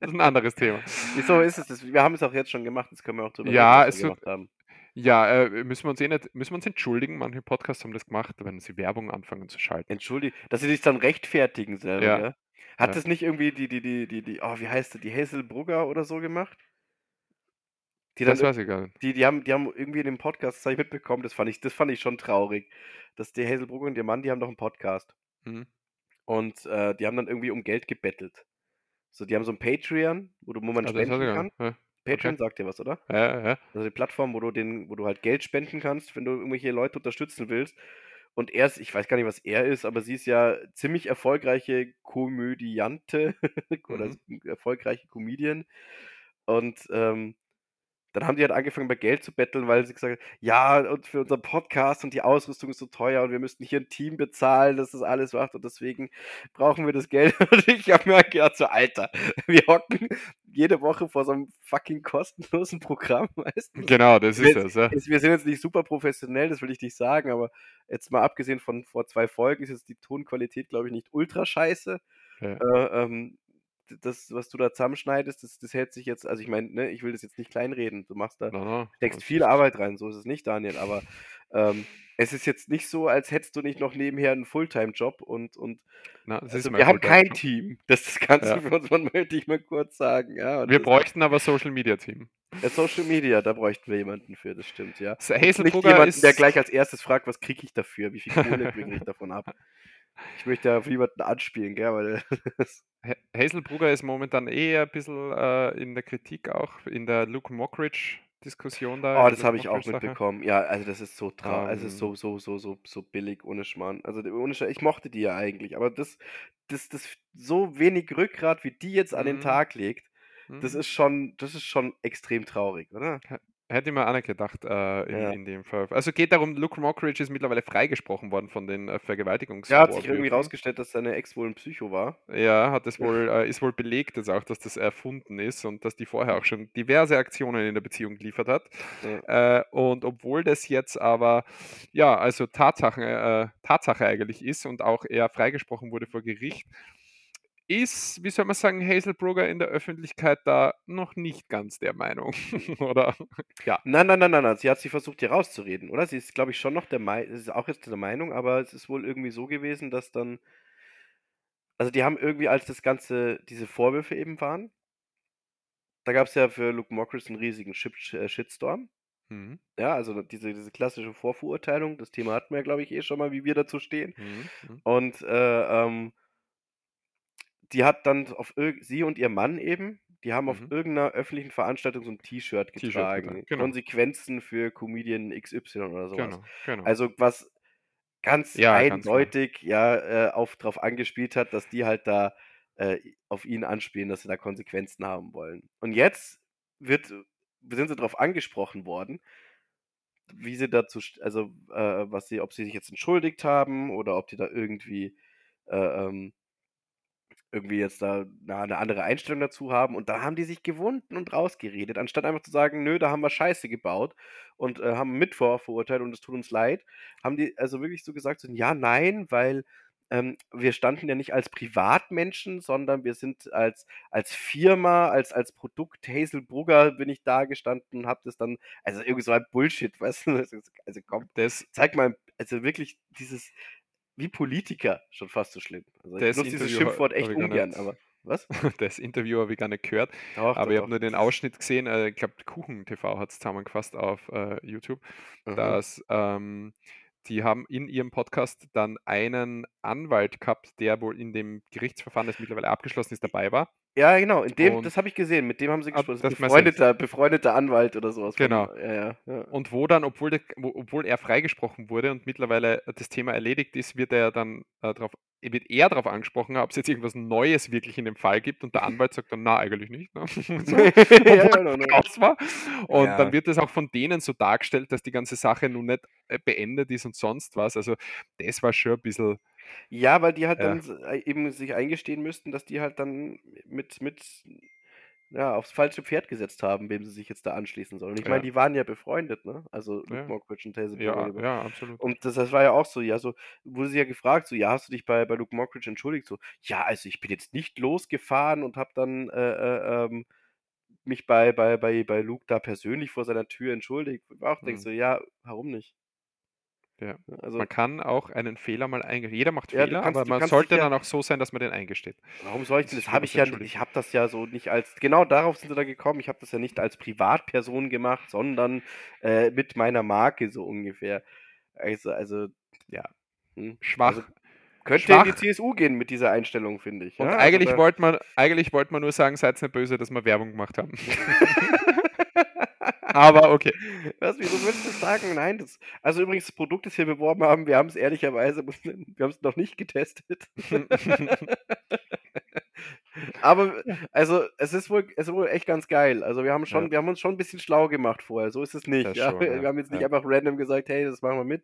ist ein anderes Thema. Wieso ist es das? Wir haben es auch jetzt schon gemacht, das können wir auch drüber Ja, reden, gemacht haben. Ja, äh, müssen wir uns eh nicht, müssen wir uns entschuldigen, manche Podcasts haben das gemacht, wenn sie Werbung anfangen zu schalten. Entschuldige, dass sie sich dann rechtfertigen selber, Ja. Hat das nicht irgendwie die, die, die, die, die, oh, wie heißt die, die Hazel Brugger oder so gemacht? Die dann Das weiß ich gar nicht. Die, die, haben, die haben irgendwie in dem Podcast, das habe ich mitbekommen, das fand ich, das fand ich schon traurig. Dass die Hazel Brugger und ihr Mann, die haben doch einen Podcast. Mhm. Und äh, die haben dann irgendwie um Geld gebettelt. So, die haben so ein Patreon, wo, du, wo man Ah, spenden ich gar kann. nicht. Ja, Patreon okay. sagt dir was, oder? ja, ja. Also die Plattform, wo du den, wo du halt Geld spenden kannst, wenn du irgendwelche Leute unterstützen willst. Und er ist, ich weiß gar nicht, was er ist, aber sie ist ja ziemlich erfolgreiche Komödiante oder Mhm. erfolgreiche Comedian. Und ähm, dann haben die halt angefangen, bei Geld zu betteln, weil sie gesagt haben, ja, und für unseren Podcast und die Ausrüstung ist so teuer und wir müssten hier ein Team bezahlen, das das alles macht und deswegen brauchen wir das Geld. Und ich habe mir halt gedacht, so, Alter, wir hocken jede Woche vor so einem fucking kostenlosen Programm, weißt du? Genau, das ist das. Ja. Wir sind jetzt nicht super professionell, das will ich nicht sagen, aber jetzt mal abgesehen von vor zwei Folgen ist jetzt die Tonqualität, glaube ich, nicht ultra scheiße. Ja. Äh, ähm, das, was du da zusammenschneidest, das, das hält sich jetzt, also ich meine, ne, ich will das jetzt nicht kleinreden. Du machst da, steckst viel Arbeit rein, so ist es nicht, Daniel, aber ähm, es ist jetzt nicht so, als hättest du nicht noch nebenher einen Fulltime-Job und, und Na, also wir haben kein Team, das das Ganze Ja. für uns, man möchte ich mal kurz sagen, ja. Wir bräuchten aber Social Media Team. ja, Social Media, da bräuchten wir jemanden für, das stimmt, ja. So, Nicht jemanden, ist, der gleich als erstes fragt, was kriege ich dafür, wie viel Kohle kriege ich davon ab. Ich möchte ja auf niemanden anspielen, gell, weil Hazelbrugger ist momentan eher ein bisschen äh, in der Kritik auch, in der Luke Mockridge-Diskussion da. Oh, das habe ich auch mitbekommen. Ja, also das ist so traurig, also es ist Ähm. so, so, so, so, so billig ohne Schmarrn. Also ohne Sch ich mochte die ja eigentlich, aber das, das, das so wenig Rückgrat, wie die jetzt an den Mhm. Tag legt, das Mhm. ist schon, das ist schon extrem traurig, oder? Hätte ich mir auch nicht gedacht äh, in, Ja. in dem Fall. Also geht darum, Luke Mockridge ist mittlerweile freigesprochen worden von den äh, Ja, hat sich irgendwie rausgestellt, dass seine Ex wohl ein Psycho war. Ja, hat es wohl, äh, ist wohl belegt jetzt auch, dass das erfunden ist und dass die vorher auch schon diverse Aktionen in der Beziehung geliefert hat. Äh, und obwohl das jetzt aber, ja, also Tatsache, äh, Tatsache eigentlich ist und auch er freigesprochen wurde vor Gericht, ist, wie soll man sagen, Hazelbrugger in der Öffentlichkeit da noch nicht ganz der Meinung. Oder? Ja. Nein, nein, nein, nein, nein. Sie hat sich versucht, hier rauszureden, oder? Sie ist, glaube ich, schon noch der Meinung, ist auch jetzt der Meinung, aber es ist wohl irgendwie so gewesen, dass dann, also die haben irgendwie, als das Ganze, diese Vorwürfe eben waren, da gab es ja für Luke Mockridge einen riesigen äh, Shitstorm. Mhm. Ja, also diese, diese klassische Vorverurteilung, das Thema hatten wir, glaube ich, eh schon mal, wie wir dazu stehen. Mhm. Mhm. Und äh, ähm, die hat dann auf sie und ihr Mann eben, die haben auf Mhm. irgendeiner öffentlichen Veranstaltung so ein T-Shirt getragen. genau. Konsequenzen für Comedian XY oder sowas. Genau, genau. Also was ganz Ja, ganz genau. eindeutig ja äh, auf darauf angespielt hat, dass die halt da äh, auf ihn anspielen, dass sie da Konsequenzen haben wollen. Und jetzt wird, sind sie darauf angesprochen worden, wie sie dazu, also äh, was sie, ob sie sich jetzt entschuldigt haben oder ob die da irgendwie äh, ähm, irgendwie jetzt da eine andere Einstellung dazu haben. Und da haben die sich gewunden und rausgeredet, anstatt einfach zu sagen, nö, da haben wir Scheiße gebaut und äh, haben mit verurteilt und es tut uns leid, haben die also wirklich so gesagt, so, ja, nein, weil ähm, wir standen ja nicht als Privatmenschen, sondern wir sind als, als Firma, als, als Produkt Hazelbrugger bin ich da gestanden und habe das dann, also irgendwie so ein Bullshit, weißt du, also, also komm, Das, zeig mal, also wirklich dieses, wie Politiker, schon fast so schlimm. Also ich Das nutze dieses Schimpfwort echt ungern, aber was? das Interview habe ich gar nicht gehört, Doch, aber doch, ich habe nur den Ausschnitt gesehen. Äh, ich glaube, Kuchen TV hat es zusammengefasst auf äh, YouTube. Aha. dass ähm, die haben in ihrem Podcast dann einen Anwalt gehabt, der wohl in dem Gerichtsverfahren, das mittlerweile abgeschlossen ist, dabei war. Ja, genau, in dem, Und- das habe ich gesehen, mit dem haben sie Ah, gesprochen. das befreundeter, befreundeter Anwalt oder sowas. von- Genau. Ja, ja, ja. Und wo dann, obwohl, der, wo, obwohl er freigesprochen wurde und mittlerweile das Thema erledigt ist, wird er dann äh, darauf wird er darauf angesprochen, ob es jetzt irgendwas Neues wirklich in dem Fall gibt und der Anwalt sagt dann, na, eigentlich nicht. Ne? so, no, no. raus war. Und Ja. dann wird es auch von denen so dargestellt, dass die ganze Sache nun nicht äh, beendet ist und sonst was. Also das war schon ein bisschen, Ja, weil die halt Ja. dann äh, eben sich eingestehen müssten, dass die halt dann mit, mit ja, aufs falsche Pferd gesetzt haben, wem sie sich jetzt da anschließen sollen. Und ich Ja. meine, die waren ja befreundet, ne? Also Luke Ja. Mockridge und Taser ja, Borough. ja, absolut. Und das, das war ja auch so, ja, so wurde sie ja gefragt, so, ja, hast du dich bei, bei Luke Mockridge entschuldigt? So, ja, also ich bin jetzt nicht losgefahren und habe dann äh, äh, ähm, mich bei, bei, bei, bei Luke da persönlich vor seiner Tür entschuldigt. Ich auch denkst Mhm. so, ja, warum nicht? Ja. Also, Man kann auch einen Fehler mal eingestehen. Jeder macht Ja, Fehler, kannst- aber man sollte ja- dann auch so sein, dass man den eingesteht. warum soll ich denn? Das für habe ich ja, ich habe das ja so nicht als, genau darauf sind sie da gekommen. Ich habe das ja nicht als Privatperson gemacht, sondern äh, mit meiner Marke so ungefähr. Also, also Ja. hm, Schwach. Also, könnte in die Schwach. CSU gehen mit dieser Einstellung, finde ich. Und ja? eigentlich also wollte man, eigentlich wollte man nur sagen, seid nicht böse, dass wir Werbung gemacht haben. Aber okay. Was, wieso würdest du sagen? Nein, das. Also übrigens, das Produkt, das wir beworben haben, wir haben es ehrlicherweise, wir haben es noch nicht getestet. Aber also es ist wohl, es ist wohl echt ganz geil. Also wir haben schon, Ja. wir haben uns schon ein bisschen schlau gemacht vorher. So ist es nicht. Ja? schon, wir, ja. wir haben jetzt nicht einfach random gesagt, hey, das machen wir mit.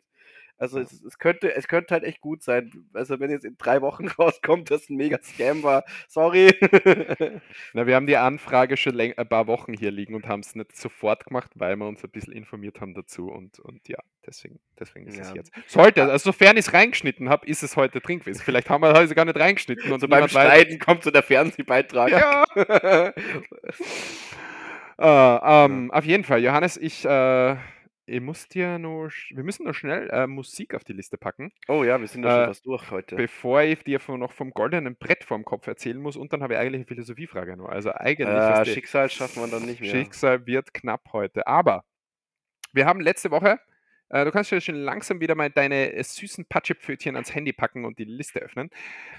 Also es, es könnte, es könnte halt echt gut sein. Also wenn jetzt in drei Wochen rauskommt, dass ein mega Scam war, sorry. Na, wir haben die Anfrage schon ein paar Wochen hier liegen und haben es nicht sofort gemacht, weil wir uns ein bisschen informiert haben dazu. Und, und ja, deswegen, deswegen ist es Ja. jetzt. Sollte, also sofern ich es reingeschnitten habe, ist es heute drin gewesen. Vielleicht haben wir heute gar nicht reingeschnitten. Und so beim Schneiden kommt so der Fernsehbeitrag. Ja. Äh, ähm, Auf jeden Fall, Johannes, ich, äh, ich muss dir nur, wir müssen noch schnell äh, Musik auf die Liste packen, Oh ja, wir sind da schon Äh, fast durch heute. bevor ich dir von, noch vom goldenen Brett vorm Kopf erzählen muss. Und dann habe ich eigentlich eine Philosophie-Frage noch. Also eigentlich, Äh, Schicksal schaffen wir dann nicht mehr. Schicksal wird knapp heute. Aber wir haben letzte Woche, äh, du kannst ja schon langsam wieder mal deine äh, süßen Patschepfötchen ans Handy packen und die Liste öffnen.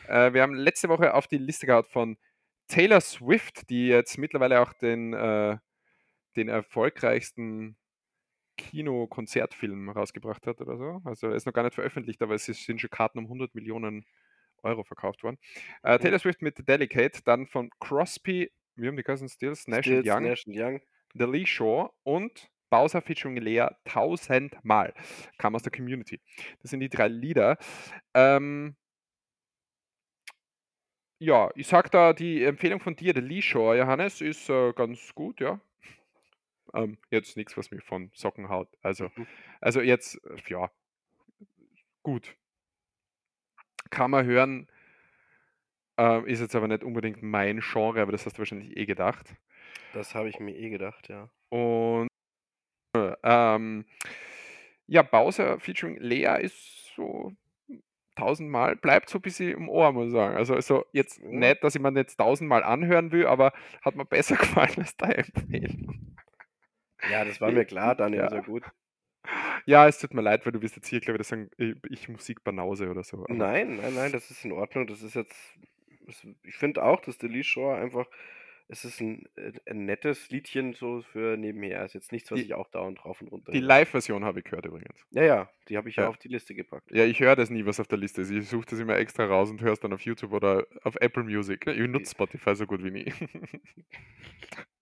Äh, wir haben letzte Woche auf die Liste gehabt von Taylor Swift, die jetzt mittlerweile auch den, äh, den erfolgreichsten Kino-Konzertfilm rausgebracht hat oder so. Also er ist noch gar nicht veröffentlicht, aber es sind schon Karten um 100 Millionen Euro verkauft worden. Äh, Mhm. Taylor Swift mit Delicate, dann von Crosby, wir haben die Cousin Stills, Nash Stills, Young, Nash Young. The Lee Shaw und Bowser featuring Lea tausendmal. Kam aus der Community. Das sind die drei Lieder. Ähm, ja, ich sag da, die Empfehlung von dir, The Lee Shaw, Johannes, ist äh, ganz gut, ja. Ähm, jetzt nichts, was mich von Socken haut. Also, Mhm. also jetzt, äh, ja, gut. Kann man hören, ähm, ist jetzt aber nicht unbedingt mein Genre, aber das hast du wahrscheinlich eh gedacht. Das habe ich mir eh gedacht, ja. Und äh, ähm, ja, Bowser featuring Lea ist so tausendmal, bleibt so ein bisschen im Ohr, muss ich sagen. Also, also jetzt Ja. nicht, dass ich mir jetzt tausendmal anhören will, aber hat mir besser gefallen als deine Empfehlung. Ja, das war mir klar, Daniel, Ja. sehr gut. Ja, es tut mir leid, weil du wirst jetzt hier, glaube ich, sagen, ich, ich Musikbanause oder so. Nein, nein, nein, das ist in Ordnung. Das ist jetzt. Das, ich finde auch, dass The Lee Shore einfach. Es ist ein, äh, ein nettes Liedchen so für nebenher. Ist jetzt nichts, was Die- ich auch dauernd drauf und runter. Die. Live-Version habe ich gehört übrigens. Ja, ja, die habe ich ja. Ja. auf die Liste gepackt. Ja, ich höre das nie, was auf der Liste ist. Ich suche das immer extra raus und höre es dann auf YouTube oder auf Apple Music. Ich nutze Spotify so gut wie nie.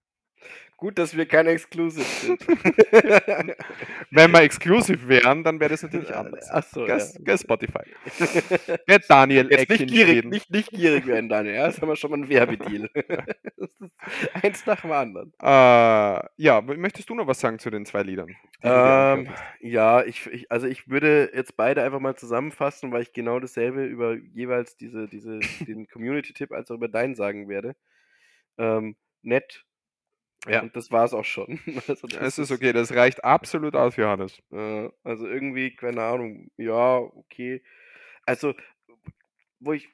Gut, dass wir keine Exclusive sind. Wenn wir exclusive wären, dann wäre das natürlich anders. Achso, Gell, ja. Spotify. Gell, Daniel Jetzt nicht gierig, Schweden. nicht, nicht gierig werden, Daniel. Ja, das haben wir schon mal einen Werbedeal. eins nach dem anderen. Äh, ja, möchtest du noch was sagen zu den zwei Liedern? Ähm, ja, ich, ich, also ich würde jetzt beide einfach mal zusammenfassen, weil ich genau dasselbe über jeweils diese, diese, den Community-Tipp als auch über deinen sagen werde. Ähm, nett. Ja. Und das war es auch schon. Also Es ist okay, das reicht absolut aus, Johannes. Äh, also irgendwie, keine Ahnung, ja, okay. Also, wo ich.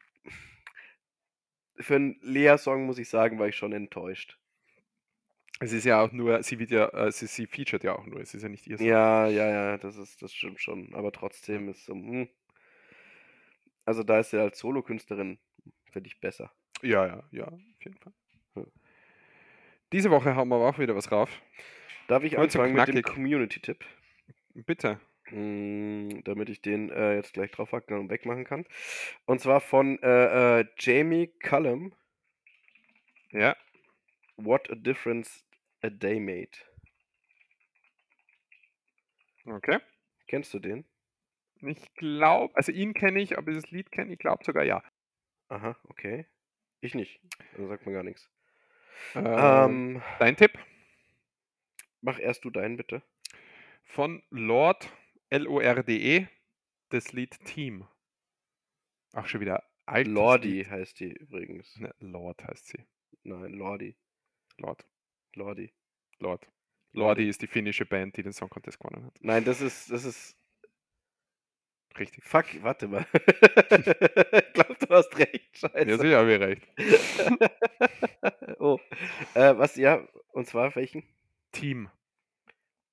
Für einen Lea-Song muss ich sagen, war ich schon enttäuscht. Es ist ja auch nur, sie wird ja, äh, sie, sie featuret ja auch nur, es ist ja nicht ihr Song. Ja, ja, ja, das ist, das stimmt schon. Aber trotzdem ist so, hm. Also da ist sie als Solokünstlerin, finde ich besser. Ja, ja, ja, auf jeden Fall. Diese Woche haben wir aber auch wieder was rauf. Darf ich und anfangen mit dem. Community-Tipp? Bitte. Mm, damit ich den äh, jetzt gleich draufhacken und wegmachen kann. Und zwar von äh, äh, Jamie Cullum, Ja, What a Difference a Day Made. okay. Kennst du den? Ich glaube, also ihn kenne ich, aber das Lied kenne ich, glaube sogar ja. Aha, okay. Ich nicht. Dann sagt man gar nichts. Ähm, Ähm, dein Tipp mach erst du deinen bitte. von Lord, L-O-R-D-E, das Lied Team. Auch schon wieder altes Lordi heißt die übrigens. Ne, Lord heißt sie. Nein, Lordi. Lord. Lordi. Lord. Lordi ist die finnische Band, die den Song Contest gewonnen hat. Nein, das ist, das ist. Richtig. Fuck, warte mal. ich glaube, du hast recht. Scheiße. Ja, sicher habe ich recht. oh. Äh, was, ja, und zwar welchen? Team.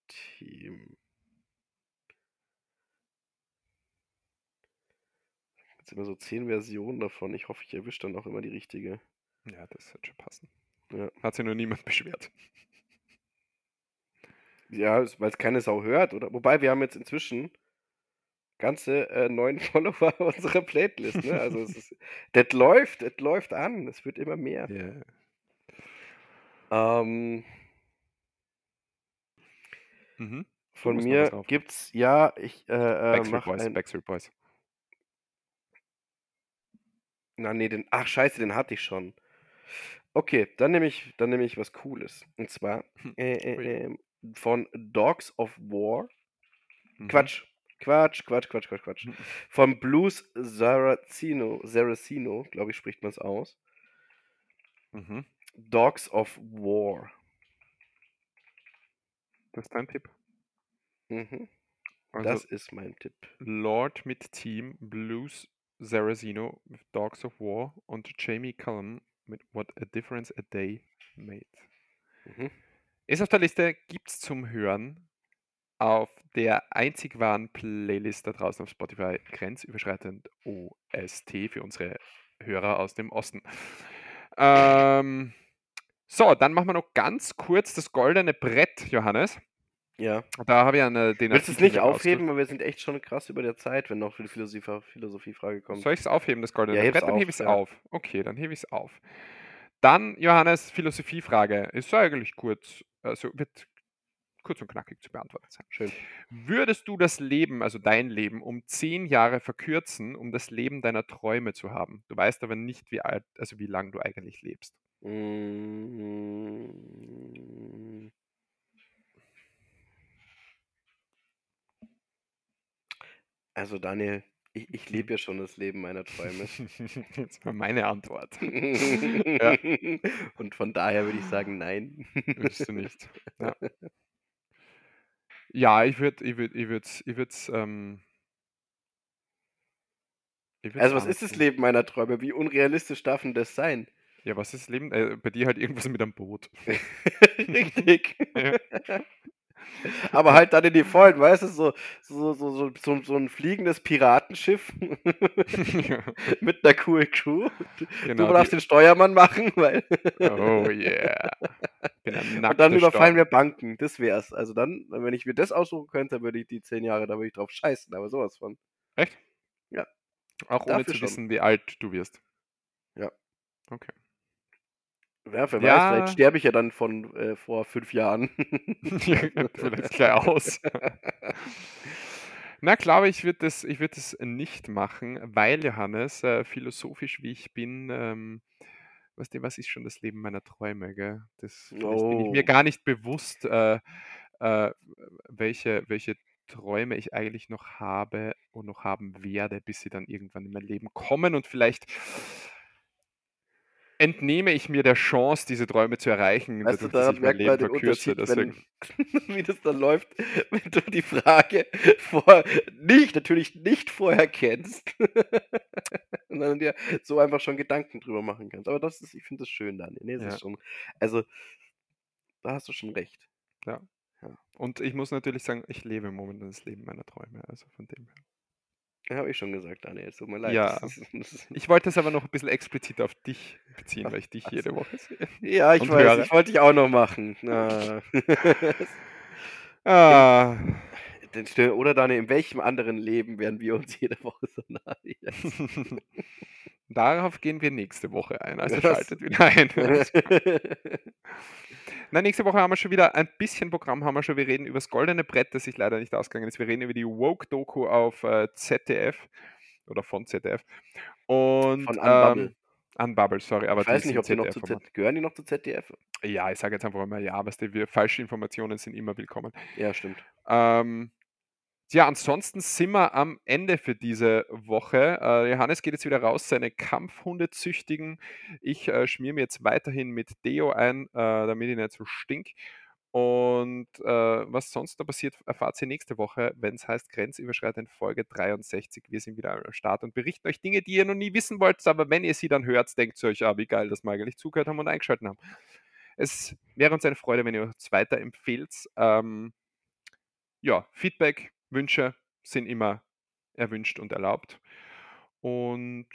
Team. Jetzt immer so zehn Versionen davon. Ich hoffe, ich erwische dann auch immer die richtige. Ja, das wird schon passen. Ja. Hat sich noch niemand beschwert. Ja, weil es keine Sau hört, oder? Wobei, wir haben jetzt inzwischen ganze äh, neun Follower unserer Playlist, ne? Also ist, das läuft, das läuft an. Es wird immer mehr. Ja. Ähm, Mhm. von mir gibt's, ja, ich äh, äh, Backstreet Boys, ein, Backstreet Boys. na nee, den, ach scheiße, den hatte ich schon. Okay, dann nehme ich, dann nehme ich was Cooles. Und zwar äh, Ui. äh, ähm, von Dogs of War. Mhm. Quatsch, Quatsch, Quatsch, Quatsch, Quatsch, Quatsch. Mhm. Von Blues Saracino, Saracino, glaube ich, spricht man es aus. Mhm. Dogs of War. Das ist dein Tipp. Mhm. Also das ist mein Tipp. Lord mit Team, Blues, Saracino mit Dogs of War und Jamie Cullum mit What a Difference a Day Made. Mhm. Ist auf der Liste, gibt's zum Hören auf der einzig wahren Playlist da draußen auf Spotify, grenzüberschreitend OST für unsere Hörer aus dem Osten. Ähm, so, dann machen wir noch ganz kurz das goldene Brett, Johannes. Ja. Da habe ich einen, den Willst du es nicht aufheben, weil wir sind echt schon krass über der Zeit, wenn noch für die Philosophie- Philosophiefrage kommt. Soll ich es aufheben, das goldene Ja, Brett? Dann hebe ich es ja. auf. Okay, dann hebe ich es auf. Dann, Johannes, Philosophiefrage. Ist eigentlich kurz, also wird kurz und knackig zu beantworten sein. Schön. Würdest du das Leben, also dein Leben, um zehn Jahre verkürzen, um das Leben deiner Träume zu haben? Du weißt aber nicht, wie alt, also wie lang du eigentlich lebst. Mm. Also Daniel, ich, ich lebe ja schon das Leben meiner Träume. das war meine Antwort. Und von daher würde ich sagen, nein. Willst du nicht. Ja, ja ich würde, ich würde, ich würde, ich würde, ähm, ich Also was ist das. Leben meiner Träume? Wie unrealistisch darf denn das sein? Ja, was ist das Leben? Äh, bei dir halt irgendwas mit einem Boot. Richtig. Ja. Aber halt dann in die Vollen, weißt du, so, so, so, so, so, ein fliegendes Piratenschiff mit einer coolen Crew. genau. du darfst den Steuermann machen, weil. oh yeah. Und dann überfallen Storch. wir Banken. Das wär's. Also dann, wenn ich mir das aussuchen könnte, würde ich die zehn Jahre, da würde ich drauf scheißen, aber sowas von. Echt? Ja. Auch ohne zu schon. wissen, wie alt du wirst. Ja. Okay. Ja, wer weiß, Ja. vielleicht sterbe ich ja dann von äh, vor fünf Jahren. Vielleicht gleich aus. Na, glaube ich, würde das, ich würd das nicht machen, weil, Johannes, äh, philosophisch wie ich bin, ähm, weißt du, was ist schon das Leben meiner Träume, gell? Das vielleicht bin ich mir Oh. gar nicht bewusst, äh, äh, welche, welche Träume ich eigentlich noch habe und noch haben werde, bis sie dann irgendwann in mein Leben kommen und vielleicht entnehme ich mir der Chance, diese Träume zu erreichen, Weißt du, dadurch, dass da ich mein Leben verkürze. Wenn, wie das dann läuft, wenn du die Frage vor, nicht, natürlich nicht vorher kennst. Und dann dir so einfach schon Gedanken drüber machen kannst. Aber das ist, ich finde das schön, Daniel. Nee, das Ja. ist schon, also, da hast du schon recht. Und ich muss natürlich sagen, ich lebe momentan das Leben meiner Träume. Also von dem. Ja, Habe ich schon gesagt, Daniel. Tut mir leid. Ja. Das das Ich wollte es aber noch ein bisschen explizit auf dich beziehen, Ach, weil ich dich ach jede. Woche sehe. ja, ich Und weiß, höre. ich wollte dich auch noch machen. Ah. Ah, Oder Daniel, in welchem anderen Leben werden wir uns jede Woche so nahe? Darauf gehen wir nächste Woche ein. Also Das- schaltet wieder ein. Na, nächste Woche haben wir schon wieder ein bisschen Programm, haben wir schon. Wir reden über das goldene Brett, das sich leider nicht ausgegangen ist. Wir reden über die Woke-Doku auf äh, ZDF oder von ZDF. Und Von Unbubble. ähm, Unbubble, sorry, aber ich weiß nicht, ob die noch zu. Z gehören die noch zu ZDF? Ja, ich sage jetzt einfach mal ja, was die wir, falsche Informationen sind immer willkommen. Ja, stimmt. Ähm, ja, ansonsten sind wir am Ende für diese Woche. Äh, Johannes geht jetzt wieder raus, seine Kampfhunde züchtigen. Ich äh, schmier mir jetzt weiterhin mit Deo ein, äh, damit ich nicht so stink. Und äh, was sonst noch passiert, erfahrt ihr nächste Woche, wenn es heißt Grenzüberschreitend Folge 63. Wir sind wieder am Start und berichten euch Dinge, die ihr noch nie wissen wollt, aber wenn ihr sie dann hört, denkt ihr euch, ah, wie geil, dass wir eigentlich zugehört haben und eingeschaltet haben. Es wäre uns eine Freude, wenn ihr uns weiterempfehlt. Ähm, ja, Feedback, Wünsche sind immer erwünscht und erlaubt. Und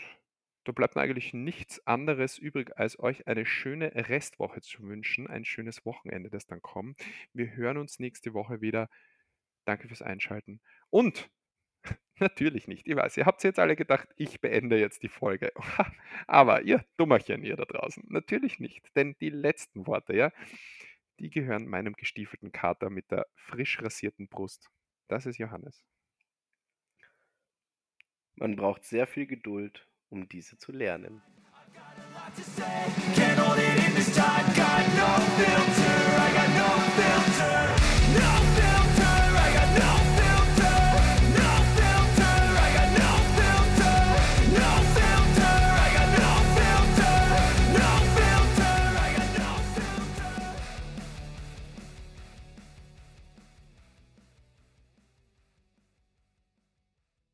da bleibt mir eigentlich nichts anderes übrig, als euch eine schöne Restwoche zu wünschen, ein schönes Wochenende, das dann kommt. Wir hören uns nächste Woche wieder. Danke fürs Einschalten. Und natürlich nicht, ich weiß, ihr habt jetzt alle gedacht, ich beende jetzt die Folge. Aber ihr Dummerchen, ihr da draußen, natürlich nicht. Denn die letzten Worte, ja, die gehören meinem gestiefelten Kater mit der frisch rasierten Brust. Das ist Johannes. Man braucht sehr viel Geduld, um diese zu lernen. Can't hold it in this time, God knows